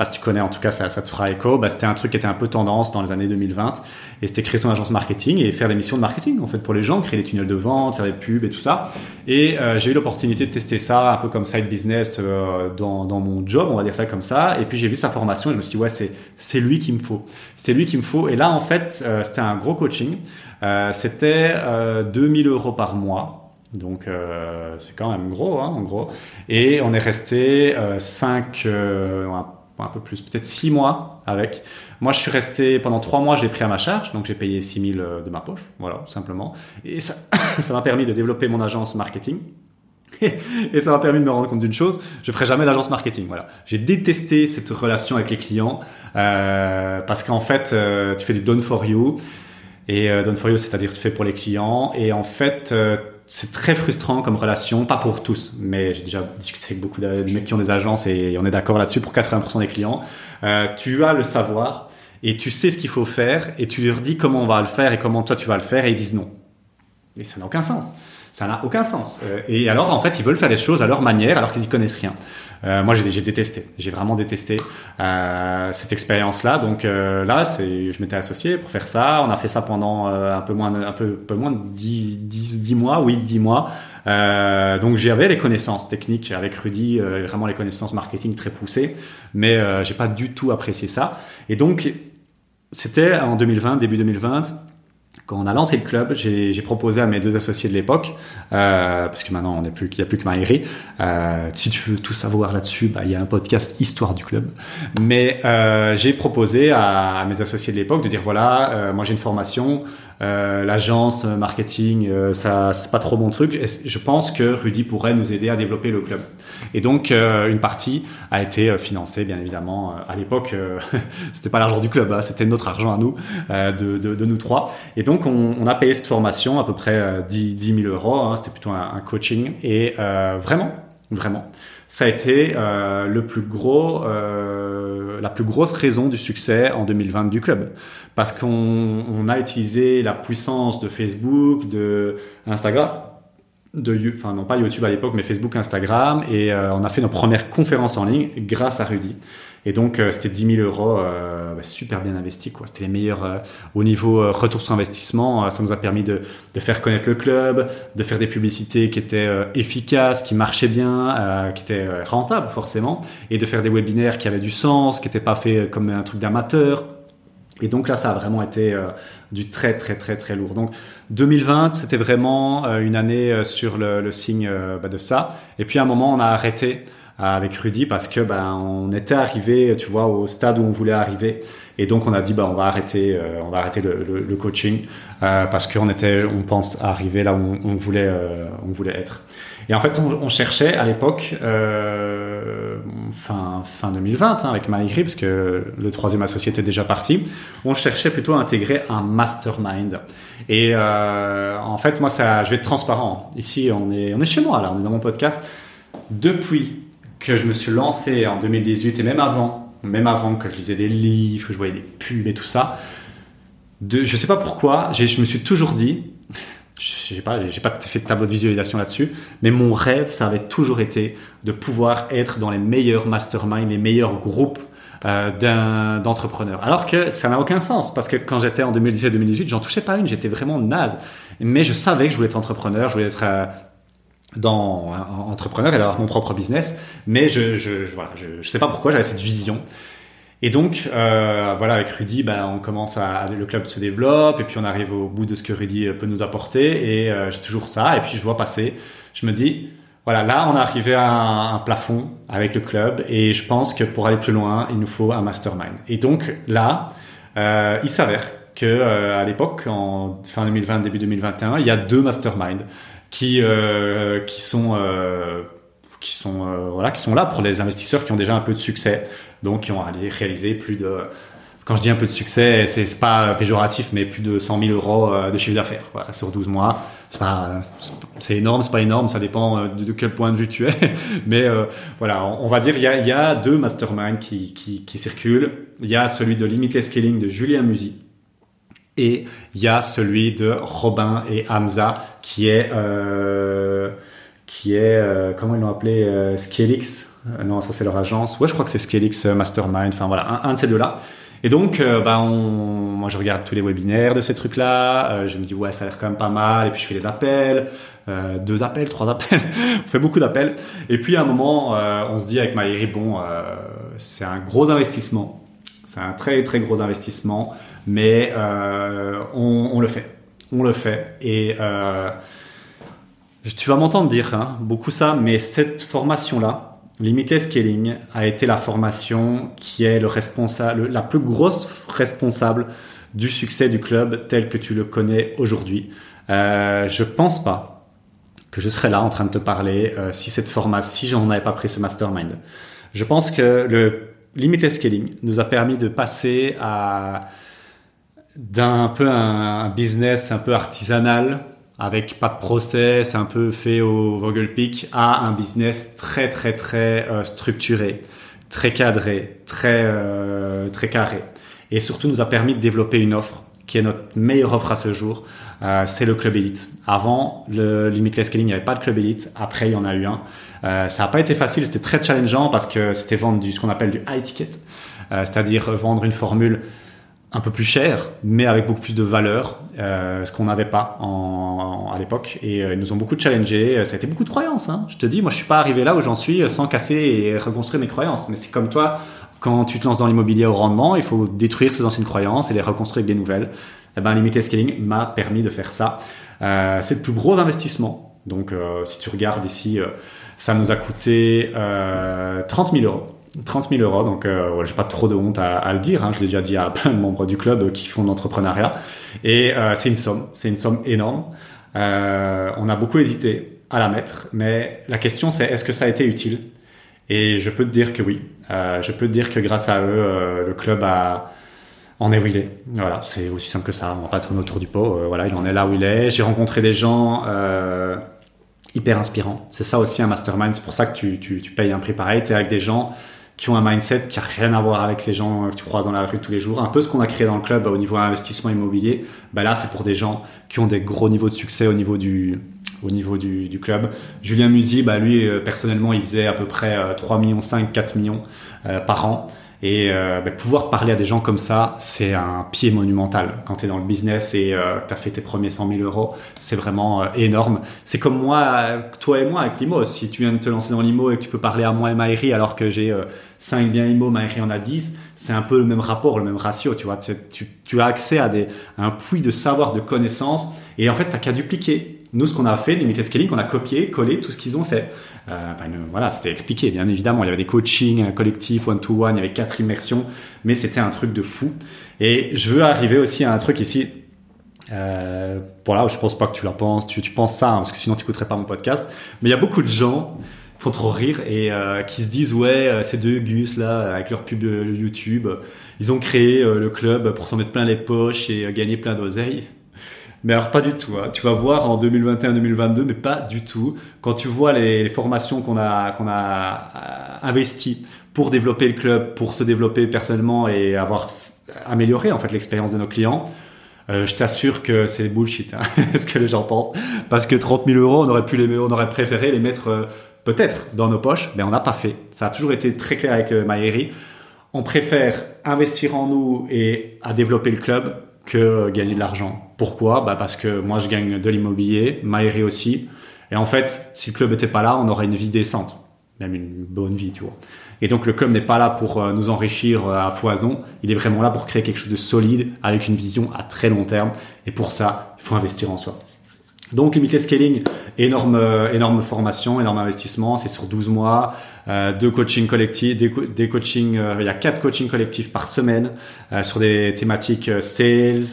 si tu connais en tout cas ça, ça te fera écho, bah, c'était un truc qui était un peu tendance dans les années 2020 et c'était créer son agence marketing et faire des missions de marketing en fait pour les gens, créer des tunnels de vente, faire des pubs et tout ça. Et euh, j'ai eu l'opportunité de tester ça un peu comme side business euh, dans, dans mon job, on va dire ça comme ça. Et puis j'ai vu sa formation et je me suis dit ouais c'est c'est lui qu'il me faut, c'est lui qu'il me faut. Et là en fait euh, c'était un gros coaching, euh, c'était 2000 euros par mois. Donc euh, c'est quand même gros, hein, en gros. Et on est resté euh, 5, euh, un peu plus, peut-être six mois avec. Moi, je suis resté pendant trois mois, je pris à ma charge, donc j'ai payé 6 000 euh, de ma poche, voilà, simplement. Et ça, m'a permis de développer mon agence marketing. et ça m'a permis de me rendre compte d'une chose, je ferai jamais d'agence marketing. Voilà, j'ai détesté cette relation avec les clients euh, parce qu'en fait, euh, tu fais du done for you et euh, done for you, c'est-à-dire tu fais pour les clients et en fait c'est très frustrant comme relation, pas pour tous, mais j'ai déjà discuté avec beaucoup de mecs qui ont des agences et on est d'accord là-dessus pour 80% des clients. Euh, tu as le savoir et tu sais ce qu'il faut faire et tu leur dis comment on va le faire et comment toi tu vas le faire et ils disent non. Et ça n'a aucun sens. Ça n'a aucun sens. Euh, et alors, en fait, ils veulent faire les choses à leur manière alors qu'ils y connaissent rien. Euh, moi, j'ai détesté. J'ai vraiment détesté euh, cette expérience-là. Donc euh, là, c'est, je m'étais associé pour faire ça. On a fait ça pendant euh, un peu moins, un peu, peu moins de 10, 10, 10 mois, oui, 10 mois. Euh, donc j'avais les connaissances techniques avec Rudy, vraiment les connaissances marketing très poussées, mais j'ai pas du tout apprécié ça. Et donc c'était en 2020, début 2020 quand on a lancé le club, j'ai proposé à mes deux associés de l'époque, euh, parce que maintenant on n'est plus, il n'y a plus que Maïri. Euh, si tu veux tout savoir là-dessus, bah, il y a un podcast Histoire du club. Mais euh, j'ai proposé à, mes associés de l'époque de dire voilà, euh, moi j'ai une formation, euh, l'agence marketing, ça c'est pas trop mon truc. je pense que Rudy pourrait nous aider à développer le club. Et donc une partie a été financée, bien évidemment. à l'époque, c'était pas l'argent du club, hein, c'était notre argent à nous, de, de, de, nous trois. Et donc on, on, a payé cette formation à peu près 10, 10 000 euros. Hein, c'était plutôt un, un, coaching et vraiment, vraiment ça a été euh, le plus gros, euh, la plus grosse raison du succès en 2020 du club. Parce qu'on on a utilisé la puissance de Facebook, de Instagram, de, enfin non pas YouTube à l'époque, mais Facebook, Instagram, et euh, on a fait nos premières conférences en ligne grâce à Rudy. Et donc, euh, c'était 10 000 euros euh, bah, super bien investis. C'était les meilleurs euh, au niveau retour sur investissement. ça nous a permis de, de, faire connaître le club, de faire des publicités qui étaient efficaces, qui marchaient bien, qui étaient rentables forcément, et de faire des webinaires qui avaient du sens, qui n'étaient pas faits comme un truc d'amateur. Et donc là, ça a vraiment été du très très très très lourd. Donc 2020, c'était vraiment une année sur le, le signe bah, de ça. Et puis à un moment, on a arrêté avec Rudy parce que ben on était arrivé, tu vois, au stade où on voulait arriver. Et donc on a dit ben on va arrêter, euh, on va arrêter le, coaching euh, parce qu'on était, on pense arriver là où on, voulait, euh, on voulait être. Et en fait, on, cherchait à l'époque, euh, fin fin 2020, hein, avec Maïgri, parce que le troisième associé était déjà parti. On cherchait plutôt à intégrer un mastermind. Et en fait, moi, ça, je vais être transparent. Ici, on est, on est chez moi là, on est dans mon podcast. Depuis que je me suis lancé en 2018 et même avant, même avant que je lisais des livres, que je voyais des pubs et tout ça, de, je sais pas pourquoi, je me suis toujours dit, j'ai pas, pas fait de tableau de visualisation là-dessus, mais mon rêve, ça avait toujours été de pouvoir être dans les meilleurs masterminds, les meilleurs groupes euh, d'entrepreneurs. Alors que ça n'a aucun sens, parce que quand j'étais en 2017-2018, j'en touchais pas une, j'étais vraiment naze. Mais je savais que je voulais être entrepreneur, je voulais être euh, dans entrepreneur et d'avoir mon propre business, mais je je, voilà, je, sais pas pourquoi j'avais cette vision. Et donc euh, voilà avec Rudy, ben, on commence à le club se développe et puis on arrive au bout de ce que Rudy peut nous apporter et euh, j'ai toujours ça et puis je vois passer, je me dis voilà là on est arrivé à un, plafond avec le club et je pense que pour aller plus loin il nous faut un mastermind. Et donc là euh, il s'avère que euh, à l'époque en fin 2020 début 2021 il y a deux masterminds qui euh, qui sont euh, qui sont euh, voilà qui sont là pour les investisseurs qui ont déjà un peu de succès donc qui ont réalisé plus de quand je dis un peu de succès, c'est pas péjoratif, mais plus de 100 000 euros de chiffre d'affaires voilà, sur 12 mois. C'est pas, c'est énorme, c'est pas énorme, ça dépend de, quel point de vue tu es. mais euh, voilà, on, va dire il y a, y a deux masterminds qui, qui, qui circulent. Il y a celui de Limitless Scaling de Julien Musy, et il y a celui de Robin et Hamza qui est euh, qui est euh, comment ils l'ont appelé euh, Scalix euh, non ça c'est leur agence. Ouais je crois que c'est Scalix Mastermind. Enfin voilà un, de ces deux là et donc bah on, moi je regarde tous les webinaires de ces trucs là je me dis ouais ça a l'air quand même pas mal. Et puis je fais les appels. Deux appels trois appels. On fait beaucoup d'appels. Et puis à un moment on se dit avec Maïri bon c'est un gros investissement. C'est un très très gros investissement mais euh, on, le fait. On le fait. Et euh, tu vas m'entendre dire hein, beaucoup ça, mais cette formation-là, Limitless Scaling, a été la formation qui est le responsable, la plus grosse responsable du succès du club tel que tu le connais aujourd'hui. Euh, je pense pas que je serais là en train de te parler euh, si cette formation, si j'en avais pas pris ce mastermind. Je pense que le Limitless Scaling nous a permis de passer à d'un peu un, business un peu artisanal avec pas de process, un peu fait au Vogelpick, à un business très très très euh, structuré, très cadré, très euh, très carré, et surtout nous a permis de développer une offre qui est notre meilleure offre à ce jour, euh, c'est le club élite. Avant le Limitless Scaling, il n'y avait pas de club élite. Après, il y en a eu un. ça n'a pas été facile, c'était très challengeant parce que c'était vendre du ce qu'on appelle du high ticket, c'est-à-dire vendre une formule un peu plus cher, mais avec beaucoup plus de valeur, euh, ce qu'on n'avait pas en, à l'époque. Et euh, ils nous ont beaucoup challengé. Ça a été beaucoup de croyances. Hein. Je te dis, moi, je suis pas arrivé là où j'en suis sans casser et reconstruire mes croyances. Mais c'est comme toi, quand tu te lances dans l'immobilier au rendement, il faut détruire ses anciennes croyances et les reconstruire avec des nouvelles. Eh ben, Limited Scaling m'a permis de faire ça. Euh, c'est le plus gros investissement. Donc, euh, si tu regardes ici, euh, ça nous a coûté 30 000 euros 30 000 euros, donc euh, j'ai pas trop de honte à, le dire. Hein. je l'ai déjà dit à plein de membres du club qui font de l'entrepreneuriat. Et euh, c'est une somme, c'est une somme énorme. Euh, on a beaucoup hésité à la mettre, mais la question c'est est-ce que ça a été utile? Et je peux te dire que oui. Euh, je peux te dire que grâce à eux, le club a en est où il est. Voilà, c'est aussi simple que ça. On va pas tourner autour du pot. voilà, il en est là où il est. J'ai rencontré des gens hyper inspirants. C'est ça aussi un mastermind. C'est pour ça que tu, tu, tu payes un prix pareil. Tu es avec des gens qui ont un mindset qui a rien à voir avec les gens que tu croises dans la rue tous les jours. Un peu ce qu'on a créé dans le club au niveau investissement immobilier. Bah là, c'est pour des gens qui ont des gros niveaux de succès au niveau du, au niveau du, du club. Julien Musi, bah lui, euh, personnellement, il faisait à peu près 3 euh, millions 5, 4 millions euh, par an. Et euh, bah, pouvoir parler à des gens comme ça, c'est un pied monumental. Quand tu es dans le business et euh, tu as fait tes premiers 100 000 euros, c'est vraiment euh, énorme. C'est comme moi, toi et moi avec l'IMO. Si tu viens de te lancer dans l'IMO et que tu peux parler à moi et Maïri alors que j'ai 5 biens IMO, Maïri en a 10, c'est un peu le même rapport, le même ratio. Tu vois, tu, tu, tu as accès à, des, à un puits de savoir, de connaissances et en fait, tu qu'à dupliquer. Nous, ce qu'on a fait, Limit Scaling, on a copié, collé tout ce qu'ils ont fait. Euh, voilà, c'était expliqué, bien évidemment. Il y avait des coachings collectifs, one-to-one, il y avait quatre immersions, mais c'était un truc de fou. Et je veux arriver aussi à un truc ici. Euh, voilà, je pense pas que tu la penses, tu, penses ça, hein, parce que sinon tu n'écouterais pas mon podcast. Mais il y a beaucoup de gens font trop rire et euh, qui se disent ouais, euh, ces deux Gus là, avec leur pub YouTube, ils ont créé le club pour s'en mettre plein les poches et gagner plein d'oseilles. Mais alors pas du tout. Hein. Tu vas voir en 2021-2022, mais pas du tout. Quand tu vois les formations qu'on a qu'on a euh, investies pour développer le club, pour se développer personnellement et avoir amélioré en fait l'expérience de nos clients, euh, je t'assure que c'est bullshit. Hein, ce que les gens pensent. Parce que 30 000 euros, on aurait pu les, on aurait préféré les mettre euh, peut-être dans nos poches, mais on n'a pas fait. Ça a toujours été très clair avec euh. On préfère investir en nous et à développer le club que gagner de l'argent. Pourquoi bah Parce que moi, je gagne de l'immobilier, Maëri aussi. Et en fait, si le club n'était pas là, on aurait une vie décente, même une bonne vie, tu vois. Et donc, le club n'est pas là pour euh, nous enrichir euh, à foison. Il est vraiment là pour créer quelque chose de solide, avec une vision à très long terme. Et pour ça, il faut investir en soi. Donc Limitless Scaling, énorme, euh, énorme formation, énorme investissement, c'est sur 12 mois, euh, deux coachings collectifs, des, euh, il y a quatre coachings collectifs par semaine euh, sur des thématiques sales,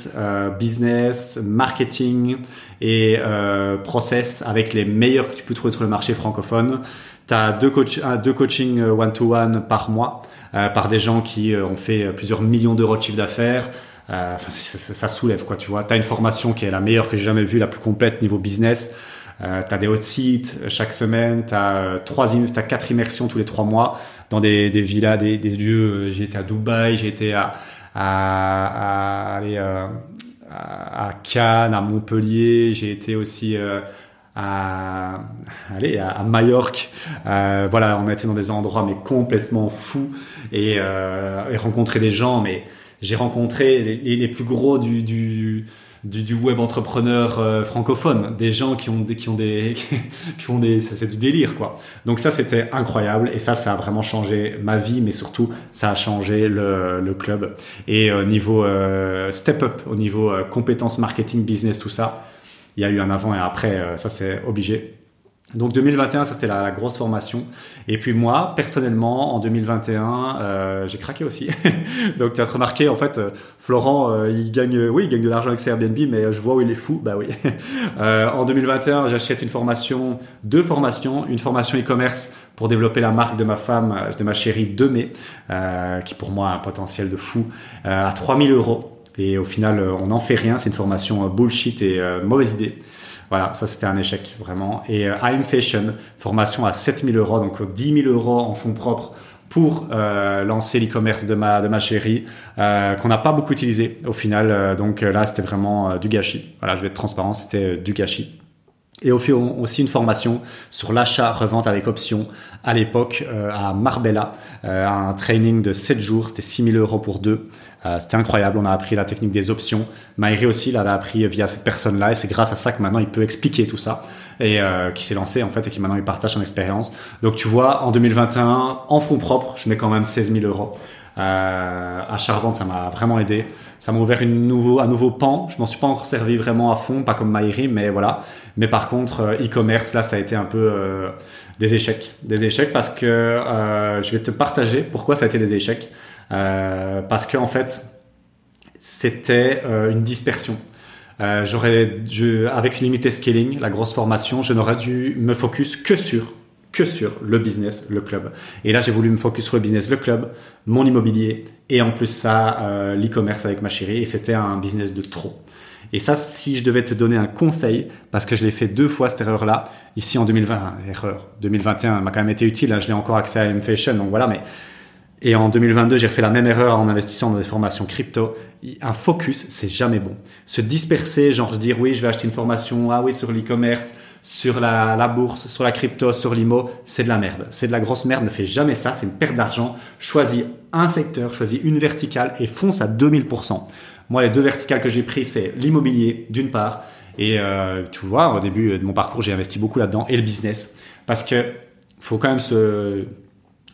business, marketing et process avec les meilleurs que tu peux trouver sur le marché francophone. Tu as deux, coach, deux coachings one-to-one par mois par des gens qui ont fait plusieurs millions d'euros de chiffre d'affaires, euh, enfin, ça, soulève quoi, tu vois. T'as une formation qui est la meilleure que j'ai jamais vue, la plus complète niveau business. Euh, t'as des hot sites chaque semaine, t'as euh, trois, t'as quatre immersions tous les trois mois dans des, des villas, des, des lieux. Euh, j'ai été à Dubaï, j'ai été à, à, à, à, à Cannes, à Montpellier, j'ai été aussi à, allez, à, Majorque. Euh, voilà, on a été dans des endroits mais complètement fous et, euh, et rencontré des gens mais j'ai rencontré les, plus gros du, du, web entrepreneur euh, francophone, des gens qui ont des, qui ont des, qui font des, c'est du délire quoi. Donc ça c'était incroyable et ça ça a vraiment changé ma vie, mais surtout ça a changé le, le club et au euh, niveau euh, step up, au niveau compétences marketing, business, tout ça, il y a eu un avant et après, ça c'est obligé. Donc 2021, ça c'était la, grosse formation. Et puis moi, personnellement, en 2021, euh, j'ai craqué aussi. Donc tu as remarqué, en fait, euh, Florent, euh, il gagne, oui, il gagne de l'argent avec ses Airbnb, mais je vois où il est fou. Bah oui. Euh, en 2021, j'achète une formation, deux formations, une formation e-commerce pour développer la marque de ma femme, de ma chérie, de mai, qui pour moi a un potentiel de fou, à 3000 euros. Et au final, on n'en fait rien. C'est une formation bullshit et mauvaise idée. Voilà, ça c'était un échec vraiment. Et euh, I'm Fashion, formation à 7000 euros, donc 10 000 euros en fonds propres pour euh, lancer l'e-commerce de ma, de ma chérie, euh, qu'on n'a pas beaucoup utilisé au final. Euh, donc euh, là, c'était vraiment du gâchis. Voilà, je vais être transparent, c'était du gâchis. Et aussi une formation sur l'achat-revente avec option à l'époque à Marbella, un training de 7 jours, c'était 6000 euros pour deux. Euh, c'était incroyable, on a appris la technique des options. Maïri aussi l'avait appris via cette personne-là et c'est grâce à ça que maintenant il peut expliquer tout ça et euh, qui s'est lancé en fait et qui maintenant il partage son expérience. Donc tu vois, en 2021, en fonds propres, je mets quand même 16 000 euros. à Charvente, ça m'a vraiment aidé. Ça m'a ouvert nouveau, un nouveau pan. Je m'en suis pas encore servi vraiment à fond, pas comme Maïri, mais voilà. Mais par contre, e-commerce, là, ça a été un peu des échecs. Des échecs parce que je vais te partager pourquoi ça a été des échecs. Parce que en fait, c'était une dispersion. Euh, j'aurais, je, avec Limited Scaling, la grosse formation, je n'aurais dû me focus que sur que sur le business, le club. Et là, j'ai voulu me focus sur le business, le club, mon immobilier et en plus ça, euh, l'e-commerce avec ma chérie. Et c'était un business de trop. Et ça, si je devais te donner un conseil, parce que je l'ai fait deux fois cette erreur-là, ici en 2020, erreur, 2021 m'a quand même été utile, hein, je l'ai encore accès à M-Fashion, donc voilà, mais et en 2022, j'ai fait la même erreur en investissant dans des formations crypto. Un focus, c'est jamais bon. Se disperser, genre dire oui, je vais acheter une formation, ah oui, sur l'e-commerce, sur la, bourse, sur la crypto, sur l'IMO, c'est de la merde. C'est de la grosse merde, ne fais jamais ça, c'est une perte d'argent. Choisis un secteur, choisis une verticale et fonce à 2000%. Moi, les deux verticales que j'ai pris, c'est l'immobilier, d'une part, et euh, tu vois, au début de mon parcours, j'ai investi beaucoup là-dedans, et le business. Parce que faut quand même se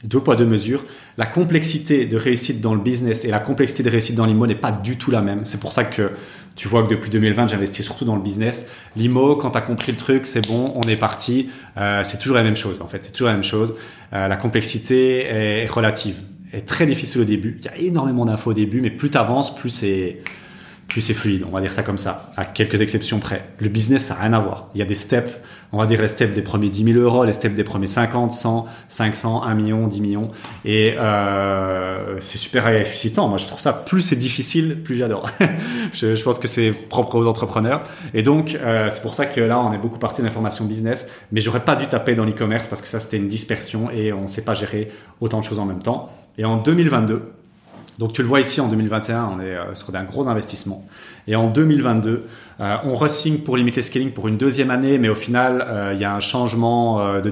deux poids, deux mesures. La complexité de réussite dans le business et la complexité de réussite dans l'IMO n'est pas du tout la même. C'est pour ça que tu vois que depuis 2020, j'investis surtout dans le business. L'IMO, quand tu as compris le truc, c'est bon, on est parti. Euh, c'est toujours la même chose, en fait. C'est toujours la même chose. Euh, la complexité est relative. Est très difficile au début. Il y a énormément d'infos au début, mais plus tu avances, plus c'est plus c'est fluide, on va dire ça comme ça, à quelques exceptions près. Le business, ça n'a rien à voir. Il y a des steps, on va dire les steps des premiers 10 000 euros, les steps des premiers 50, 100, 500, 1 million, 10 millions. Et euh, c'est super excitant. Moi, je trouve ça, plus c'est difficile, plus j'adore. je, je, pense que c'est propre aux entrepreneurs. Et donc, euh, c'est pour ça que là, on est beaucoup parti d'information business. Mais j'aurais pas dû taper dans l'e-commerce parce que ça, c'était une dispersion et on ne sait pas gérer autant de choses en même temps. Et en 2022, donc tu le vois ici en 2021, on est euh, sur un gros investissement. Et en 2022, euh, on resigne pour Limited Scaling pour une deuxième année, mais au final, euh, il y a un changement de,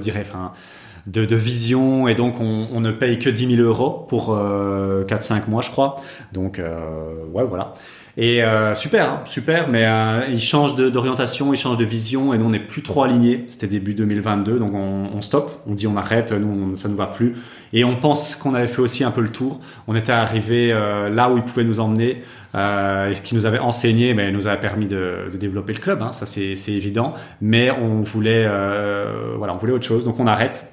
de, de, vision et donc on, on, ne paye que 10 000 euros pour 4-5 mois, je crois. Donc ouais, voilà. Et euh, super, hein, super, mais euh, il change d'orientation, il change de vision, et nous on n'est plus trop alignés. C'était début 2022, donc on, on stoppe, on dit on arrête, nous on, ça ne va plus. Et on pense qu'on avait fait aussi un peu le tour. On était arrivé euh, là où il pouvait nous emmener, euh, et ce qui nous avait enseigné, mais nous avait permis de, de développer le club. Hein, ça c'est évident, mais on voulait, euh, voilà, on voulait autre chose, donc on arrête.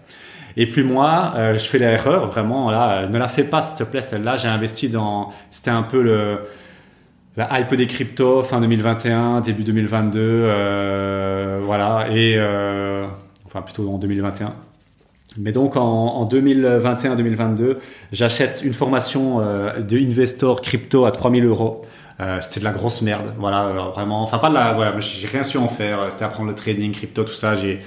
Et puis moi, euh, je fais l'erreur, vraiment, là, ne la fais pas s'il te plaît, celle-là. J'ai investi dans, c'était un peu le la hype des cryptos fin 2021, début 2022, euh, voilà, et euh, enfin plutôt en 2021. Mais donc en, 2021-2022, j'achète une formation euh, de investor crypto à 3000 euros. c'était de la grosse merde, voilà, vraiment. Enfin pas de la, voilà, j'ai rien su en faire. C'était apprendre le trading, crypto, tout ça. J'ai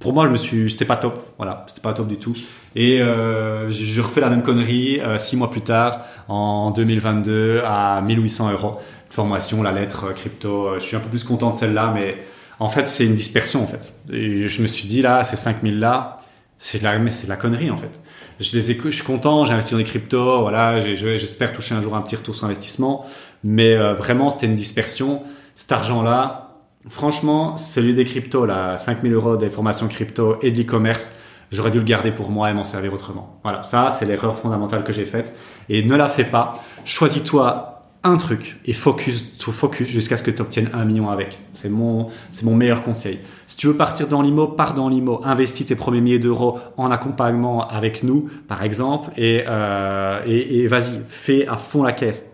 pour moi, je me suis, c'était pas top. Voilà, c'était pas top du tout. Et euh, je refais la même connerie euh, six mois plus tard, en 2022, à 1800 euros. Formation, la lettre, euh, crypto. Euh, je suis un peu plus content de celle-là, mais en fait, c'est une dispersion en fait. Je me suis dit là, ces 5000 là, c'est de la, mais c'est la connerie en fait. Je les ai, je suis content, j'ai investi dans des cryptos, voilà, j'espère toucher un jour un petit retour sur investissement, mais vraiment, c'était une dispersion. Cet argent-là, Franchement, celui des cryptos, là, 5000 euros des formations crypto et de l'e-commerce, j'aurais dû le garder pour moi et m'en servir autrement. Voilà, ça, c'est l'erreur fondamentale que j'ai faite. Et ne la fais pas. Choisis-toi un truc et focus, focus jusqu'à ce que tu obtiennes un million avec. C'est mon, c'est mon meilleur conseil. Si tu veux partir dans l'IMO, pars dans l'IMO. Investis tes premiers milliers d'euros en accompagnement avec nous, par exemple, et, euh, et, et vas-y, fais à fond la caisse.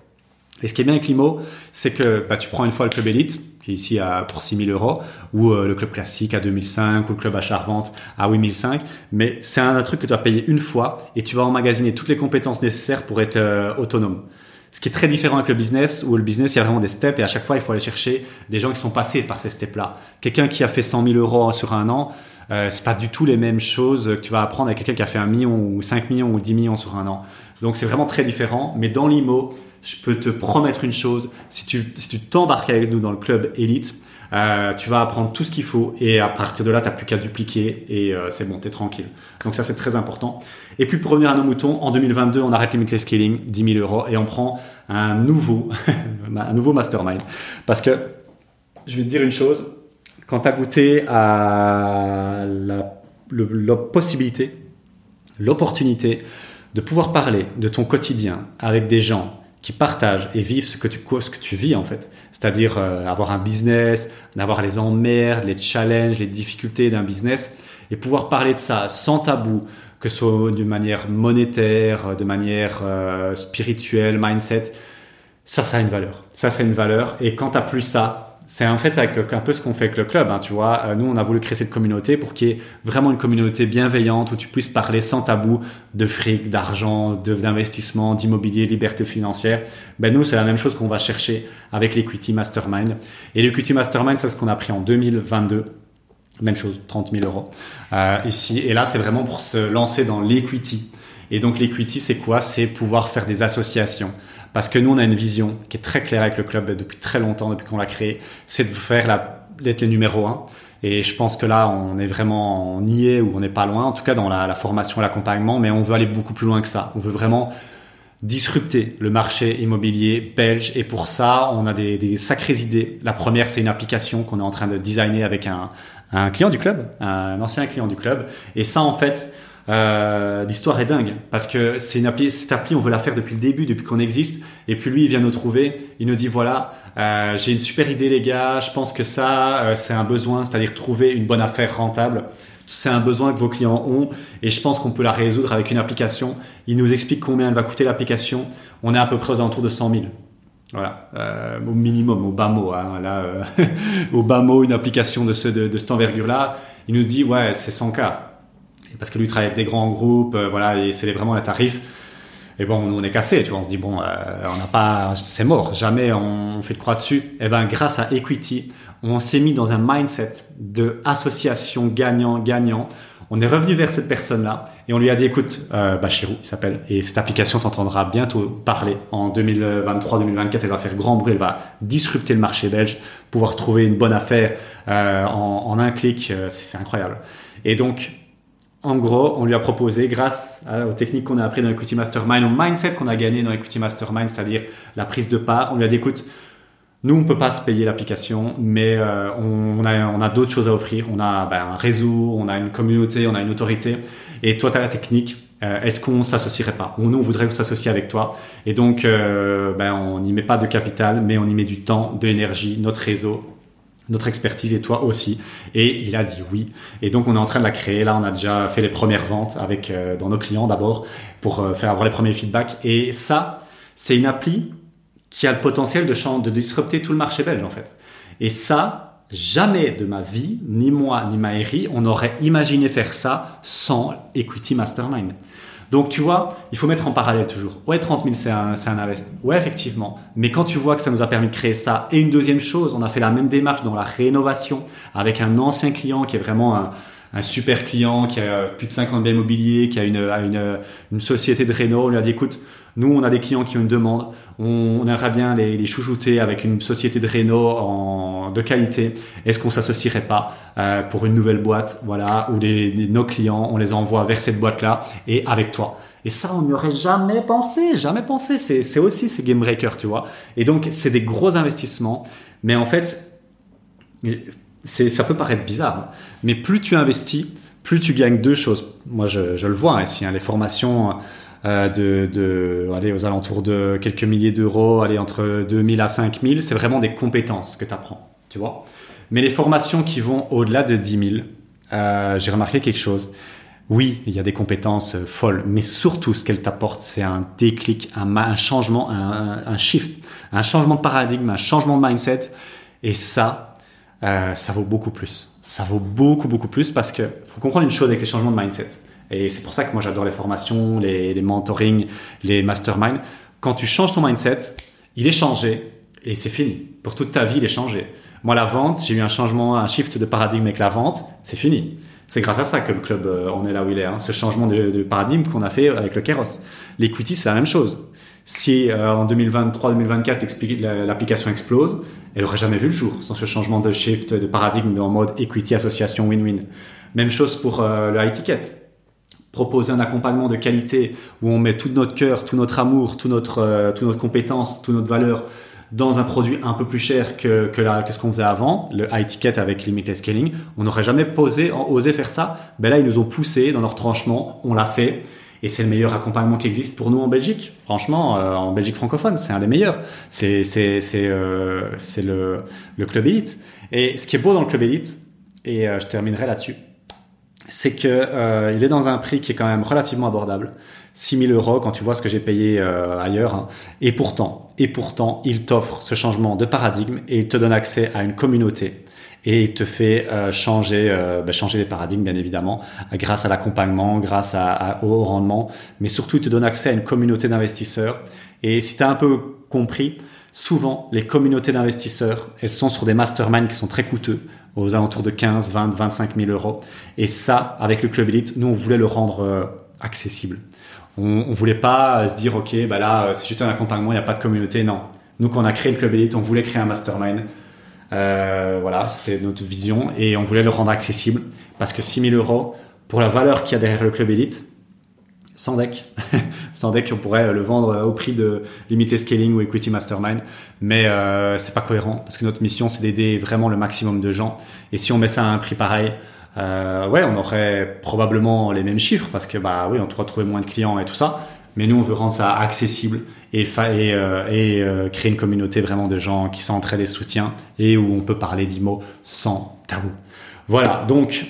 Et ce qui est bien avec l'IMO, c'est que bah, tu prends une fois le club élite, qui est ici à, pour 6000 euros, ou euh, le club classique à 2005, ou le club à Charvente à 8005. Mais c'est un, truc que tu vas payer une fois et tu vas emmagasiner toutes les compétences nécessaires pour être euh, autonome. Ce qui est très différent avec le business, où le business, il y a vraiment des steps et à chaque fois, il faut aller chercher des gens qui sont passés par ces steps-là. Quelqu'un qui a fait 100 000 euros sur un an, euh, c'est pas du tout les mêmes choses que tu vas apprendre avec quelqu'un qui a fait un million ou 5 millions ou 10 millions sur un an. Donc c'est vraiment très différent. Mais dans l'IMO, je peux te promettre une chose, si tu si tu t'embarques avec nous dans le club élite, euh, tu vas apprendre tout ce qu'il faut et à partir de là, tu n'as plus qu'à dupliquer et euh, c'est bon, tu es tranquille. Donc ça, c'est très important. Et puis pour revenir à nos moutons, en 2022, on arrête Limitless Scaling, 10 000 euros, et on prend un nouveau, un nouveau mastermind. Parce que je vais te dire une chose, quand tu as goûté à la, la possibilité, l'opportunité de pouvoir parler de ton quotidien avec des gens qui partagent et vivent ce que tu, ce que tu vis en fait. C'est-à-dire euh, avoir un business, d'avoir les emmerdes, les challenges, les difficultés d'un business et pouvoir parler de ça sans tabou, que ce soit d'une manière monétaire, de manière euh, spirituelle, mindset. Ça, ça a une valeur. Ça, c'est une valeur. Et quand tu as plus ça, c'est en fait avec un peu ce qu'on fait avec le club. Hein, tu vois, euh, nous on a voulu créer cette communauté pour qu'il y ait vraiment une communauté bienveillante où tu puisses parler sans tabou de fric, d'argent, d'investissement, d'immobilier, liberté financière. Ben nous c'est la même chose qu'on va chercher avec l'Equity Mastermind. Et l'Equity Mastermind c'est ce qu'on a pris en 2022. Même chose, 30 000 euros euh, ici. Et là c'est vraiment pour se lancer dans l'equity. Et donc l'equity c'est quoi? C'est pouvoir faire des associations parce que nous, on a une vision qui est très claire avec le club depuis très longtemps, depuis qu'on l'a créé, c'est de faire la, d'être le numéro un. Et je pense que là, on est vraiment, on y ou on n'est pas loin, en tout cas dans la, formation et l'accompagnement, mais on veut aller beaucoup plus loin que ça. On veut vraiment disrupter le marché immobilier belge. Et pour ça, on a des, sacrées idées. La première, c'est une application qu'on est en train de designer avec un client du club, un ancien client du club. Et ça, en fait, euh, l'histoire est dingue parce que c'est appli, cette appli, on veut la faire depuis le début, depuis qu'on existe. Et puis lui, il vient nous trouver, il nous dit voilà, euh, j'ai une super idée les gars, je pense que ça, euh, c'est un besoin, c'est-à-dire trouver une bonne affaire rentable. C'est un besoin que vos clients ont et je pense qu'on peut la résoudre avec une application. Il nous explique combien elle va coûter l'application. On est à peu près aux alentours de 100 000. Voilà, au minimum, au bas mot. Hein, là, au bas mot, une application de, ce, de, de cette envergure-là, il nous dit ouais, c'est 100 k parce que lui travaille avec des grands groupes, euh, voilà, et c'est vraiment les tarifs. Et bon, on est cassé, tu vois, on se dit bon, euh, on n'a pas, c'est mort, jamais on fait de croix dessus. Et ben grâce à Equity, on s'est mis dans un mindset de association gagnant-gagnant. On est revenu vers cette personne-là et on lui a dit écoute, euh, Bachirou, il s'appelle, et cette application t'entendra bientôt parler en 2023-2024. Elle va faire grand bruit, elle va disrupter le marché belge, pouvoir trouver une bonne affaire euh, en, en, un clic, euh, c'est incroyable. Et donc en gros, on lui a proposé, grâce aux techniques qu'on a appris dans Equity Mastermind, au mindset qu'on a gagné dans Equity Mastermind, c'est-à-dire la prise de part, on lui a dit, écoute, nous, on peut pas se payer l'application, mais euh, on, a, on a d'autres choses à offrir. On a ben, un réseau, on a une communauté, on a une autorité. Et toi, tu as la technique. Euh, est-ce qu'on s'associerait pas? Nous, on voudrait s'associer avec toi. Et donc, euh, ben, on n'y met pas de capital, mais on y met du temps, de l'énergie, notre réseau, notre expertise et toi aussi. Et il a dit oui. Et donc on est en train de la créer. Là, on a déjà fait les premières ventes avec euh, dans nos clients d'abord pour euh, faire avoir les premiers feedbacks. Et ça, c'est une appli qui a le potentiel de, de disrupter tout le marché belge en fait. Et ça, jamais de ma vie, ni moi, ni Maëri, on aurait imaginé faire ça sans Equity Mastermind. Donc tu vois, il faut mettre en parallèle toujours. Ouais, 30 000 c'est un, c'est un invest. Ouais, effectivement. Mais quand tu vois que ça nous a permis de créer ça, et une deuxième chose, on a fait la même démarche dans la rénovation avec un ancien client qui est vraiment un, super client qui a plus de 50 biens immobiliers, qui a une, une, une société de réno. On lui a dit, écoute, nous, on a des clients qui ont une demande. On, aimerait bien les, chouchouter avec une société de réno de qualité. Est-ce qu'on s'associerait pas euh, pour une nouvelle boîte, voilà, où nos clients, on les envoie vers cette boîte-là et avec toi? Et ça, on n'y aurait jamais pensé, jamais pensé. C'est aussi ces game breakers, tu vois. Et donc, c'est des gros investissements. Mais en fait, ça peut paraître bizarre, hein. mais plus tu investis, plus tu gagnes deux choses. Moi, je, le vois hein, ici, hein, les formations de, de aller aux alentours de quelques milliers d'euros, aller entre 2000 à 5000, c'est vraiment des compétences que tu apprends, tu vois. Mais les formations qui vont au-delà de 10 000, euh, j'ai remarqué quelque chose. Oui, il y a des compétences euh, folles, mais surtout ce qu'elles t'apportent, c'est un déclic, un, changement, un, shift, un changement de paradigme, un changement de mindset. Et ça, euh, ça vaut beaucoup plus. Ça vaut beaucoup, beaucoup plus parce que faut comprendre une chose avec les changements de mindset. Et c'est pour ça que moi j'adore les formations, les, les mentorings, les masterminds. Quand tu changes ton mindset, il est changé et c'est fini. Pour toute ta vie, il est changé. Moi, la vente, j'ai eu un changement, un shift de paradigme avec la vente, c'est fini. C'est grâce à ça que le club, euh, on est là où il est. Hein. Ce changement de, de paradigme qu'on a fait avec le Keros. L'equity, c'est la même chose. Si euh, en 2023-2024 l'application explose, elle aurait jamais vu le jour sans ce changement de shift de paradigme en mode equity association win-win. Même chose pour euh, le high ticket proposer un accompagnement de qualité où on met tout notre cœur, tout notre amour, tout notre, euh, toute notre compétence, toute notre valeur dans un produit un peu plus cher que, que, que ce qu'on faisait avant, le high ticket avec limitless scaling, on n'aurait jamais posé, osé faire ça. Ben là, ils nous ont poussé dans leur tranchement, on l'a fait. Et c'est le meilleur accompagnement qui existe pour nous en Belgique. Franchement, euh, en Belgique francophone, c'est un des meilleurs. C'est c'est c'est euh, c'est le le club élite. Et ce qui est beau dans le club élite, et euh, je terminerai là-dessus, c'est que euh, il est dans un prix qui est quand même relativement abordable. 6000 euros quand tu vois ce que j'ai payé euh, ailleurs. hein. Et pourtant, et pourtant, il t'offre ce changement de paradigme et il te donne accès à une communauté. Et il te fait euh, changer, euh, bah, changer les paradigmes, bien évidemment, grâce à l'accompagnement, grâce à, à- au rendement. Mais surtout, il te donne accès à une communauté d'investisseurs. Et si tu as un peu compris, souvent, les communautés d'investisseurs, elles sont sur des masterminds qui sont très coûteux, aux alentours de 15, 20, 25 000 euros. Et ça, avec le Club Elite, nous, on voulait le rendre euh, accessible. On, on voulait pas euh, se dire, OK, bah là, euh, c'est juste un accompagnement, il n'y a pas de communauté. Non. Nous, quand on a créé le Club Elite, on voulait créer un mastermind. Voilà, c'était notre vision et on voulait le rendre accessible parce que 6000 euros pour la valeur qu'il y a derrière le club élite, sans deck, sans deck, on pourrait le vendre au prix de Limited Scaling ou Equity Mastermind, mais euh, c'est pas cohérent parce que notre mission c'est d'aider vraiment le maximum de gens. Et si on met ça à un prix pareil, euh, ouais, on aurait probablement les mêmes chiffres parce que bah oui, on pourrait trouver moins de clients et tout ça, mais nous on veut rendre ça accessible et, et, euh, euh, créer une communauté vraiment de gens qui s'entraident et soutiennent et où on peut parler d'IMO sans tabou. Voilà, donc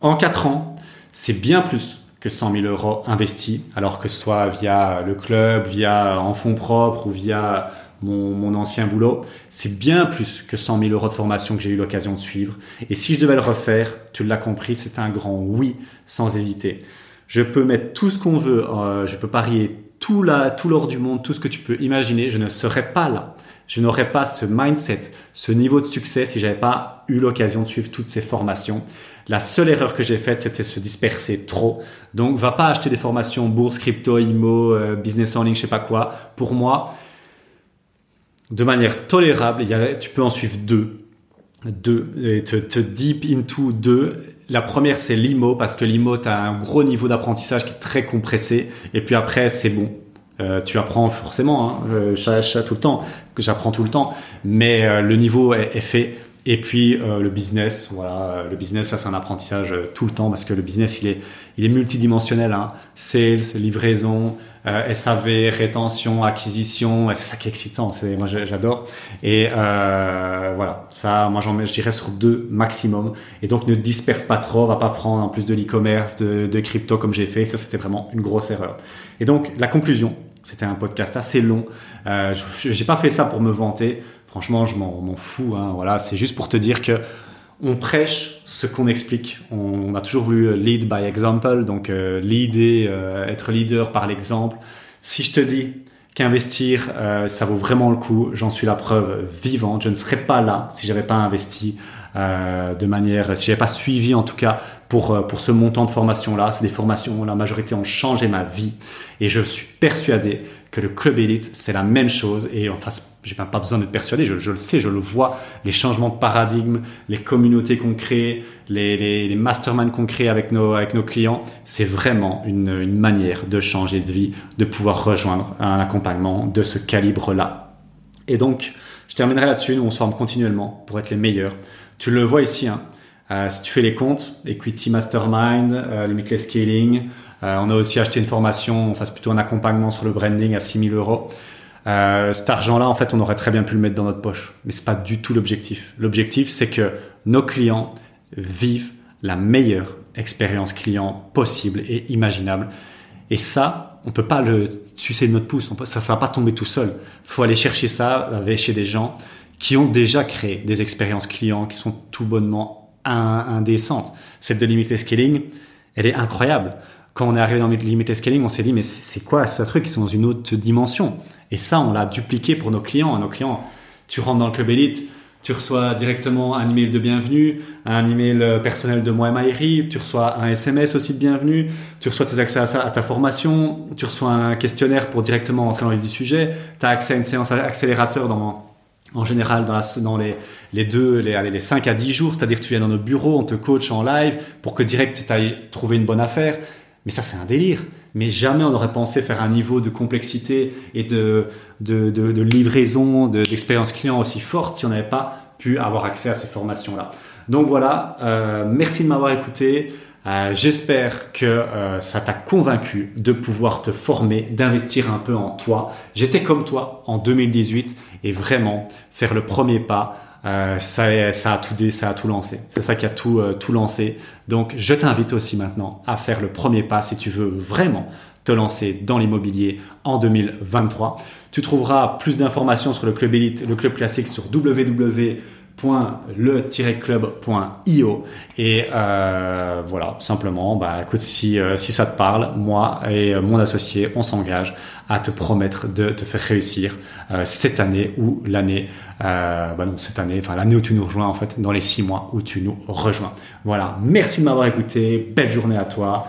en 4 ans, c'est bien plus que 100 000 euros investis, alors que ce soit via le club, via en fonds propres ou via mon, mon ancien boulot, c'est bien plus que 100 000 euros de formation que j'ai eu l'occasion de suivre. Et si je devais le refaire, tu l'as compris, c'est un grand oui, sans hésiter. Je peux mettre tout ce qu'on veut, euh, je peux parier tout la, tout l'or du monde, tout ce que tu peux imaginer, je ne serais pas là. Je n'aurais pas ce mindset, ce niveau de succès si j'avais pas eu l'occasion de suivre toutes ces formations. La seule erreur que j'ai faite, c'était se disperser trop. Donc, va pas acheter des formations bourse, crypto, IMO, euh, business en ligne, je sais pas quoi. Pour moi, de manière tolérable, tu peux en suivre deux. Deux, et te, te deep into deux. La première, c'est l'IMO, parce que l'IMO, tu as un gros niveau d'apprentissage qui est très compressé. Et puis après, c'est bon. Euh, tu apprends forcément, hein, euh, tout le temps, j'apprends tout le temps, mais euh, le niveau est fait. Et puis euh, le business, voilà, euh, le business, ça c'est un apprentissage euh, tout le temps parce que le business il est, il est multidimensionnel. Hein. Sales, livraison, euh, SAV, rétention, acquisition, c'est ça qui est excitant. C'est moi j'adore. Et euh, voilà, ça, moi j'en mets, je sur deux maximum. Et donc ne disperse pas trop, va pas prendre en plus de l'e-commerce, de, de crypto comme j'ai fait. Ça c'était vraiment une grosse erreur. Et donc la conclusion, c'était un podcast assez long. Euh, j'ai pas fait ça pour me vanter. Franchement, je m'en fous. Hein. Voilà, c'est juste pour te dire que on prêche ce qu'on explique. On, a toujours voulu lead by example, donc euh, euh, être leader par l'exemple. Si je te dis qu'investir, euh, ça vaut vraiment le coup, j'en suis la preuve vivante. Je ne serais pas là si j'avais pas investi euh, de manière, si j'avais pas suivi en tout cas pour euh, pour ce montant de formation là. C'est des formations où la majorité ont changé ma vie et je suis persuadé que le club élite c'est la même chose et en face j'ai pas besoin d'être persuadé, je, je le sais, je le vois, les changements de paradigme, les communautés qu'on crée, les, masterminds qu'on crée avec nos, clients, c'est vraiment une, une manière de changer de vie, de pouvoir rejoindre un accompagnement de ce calibre-là. Et donc, je terminerai là-dessus, nous on se forme continuellement pour être les meilleurs. Tu le vois ici, hein, euh, si tu fais les comptes, Equity Mastermind, euh, Limitless Scaling, euh, on a aussi acheté une formation, on fasse plutôt un accompagnement sur le branding à 6000 euros. Euh, cet argent-là, en fait, on aurait très bien pu le mettre dans notre poche, mais c'est pas du tout l'objectif. L'objectif, c'est que nos clients vivent la meilleure expérience client possible et imaginable. Et ça, on peut pas le sucer de notre pouce. Ça, ça va pas tomber tout seul. Faut aller chercher ça chez des gens qui ont déjà créé des expériences clients qui sont tout bonnement in- indécentes. Celle de Limitless Scaling, elle est incroyable. Quand on est arrivé dans Limitless Scaling, on s'est dit, mais c'est quoi ce truc? Ils sont dans une autre dimension. Et ça, on l'a dupliqué pour nos clients. Nos clients, tu rentres dans le club élite, tu reçois directement un email de bienvenue, un email euh, personnel de moi et Maïri, tu reçois un SMS aussi de bienvenue, tu reçois tes accès à, ça- à ta formation, tu reçois un questionnaire pour directement entrer dans le vif du sujet, tu as accès à une séance accélérateur dans, en général dans, les, les deux, les, allez, les 5 à 10 jours, c'est-à-dire tu viens dans notre bureau, on te coach en live pour que direct tu ailles trouver une bonne affaire. Mais ça, c'est un délire. Mais jamais on n'aurait pensé faire un niveau de complexité et de, de, livraison, de- d'expérience client aussi forte si on n'avait pas pu avoir accès à ces formations-là. Donc voilà, euh, merci de m'avoir écouté. Euh, J'espère que euh, ça t'a convaincu de pouvoir te former, d'investir un peu en toi. J'étais comme toi en 2018 et vraiment faire le premier pas. Euh, ça, ça a tout dé, ça a tout lancé. C'est ça qui a tout, euh, tout lancé. Donc, je t'invite aussi maintenant à faire le premier pas si tu veux vraiment te lancer dans l'immobilier en 2023. Tu trouveras plus d'informations sur le club élite, le club classique sur www.le-club.io et euh, voilà simplement bah écoute si euh, si ça te parle moi et mon associé on s'engage à te promettre de te faire réussir euh, cette année ou l'année euh, bah cette année enfin l'année où tu nous rejoins en fait dans les six mois où tu nous rejoins. Voilà. Merci de m'avoir écouté. Belle journée à toi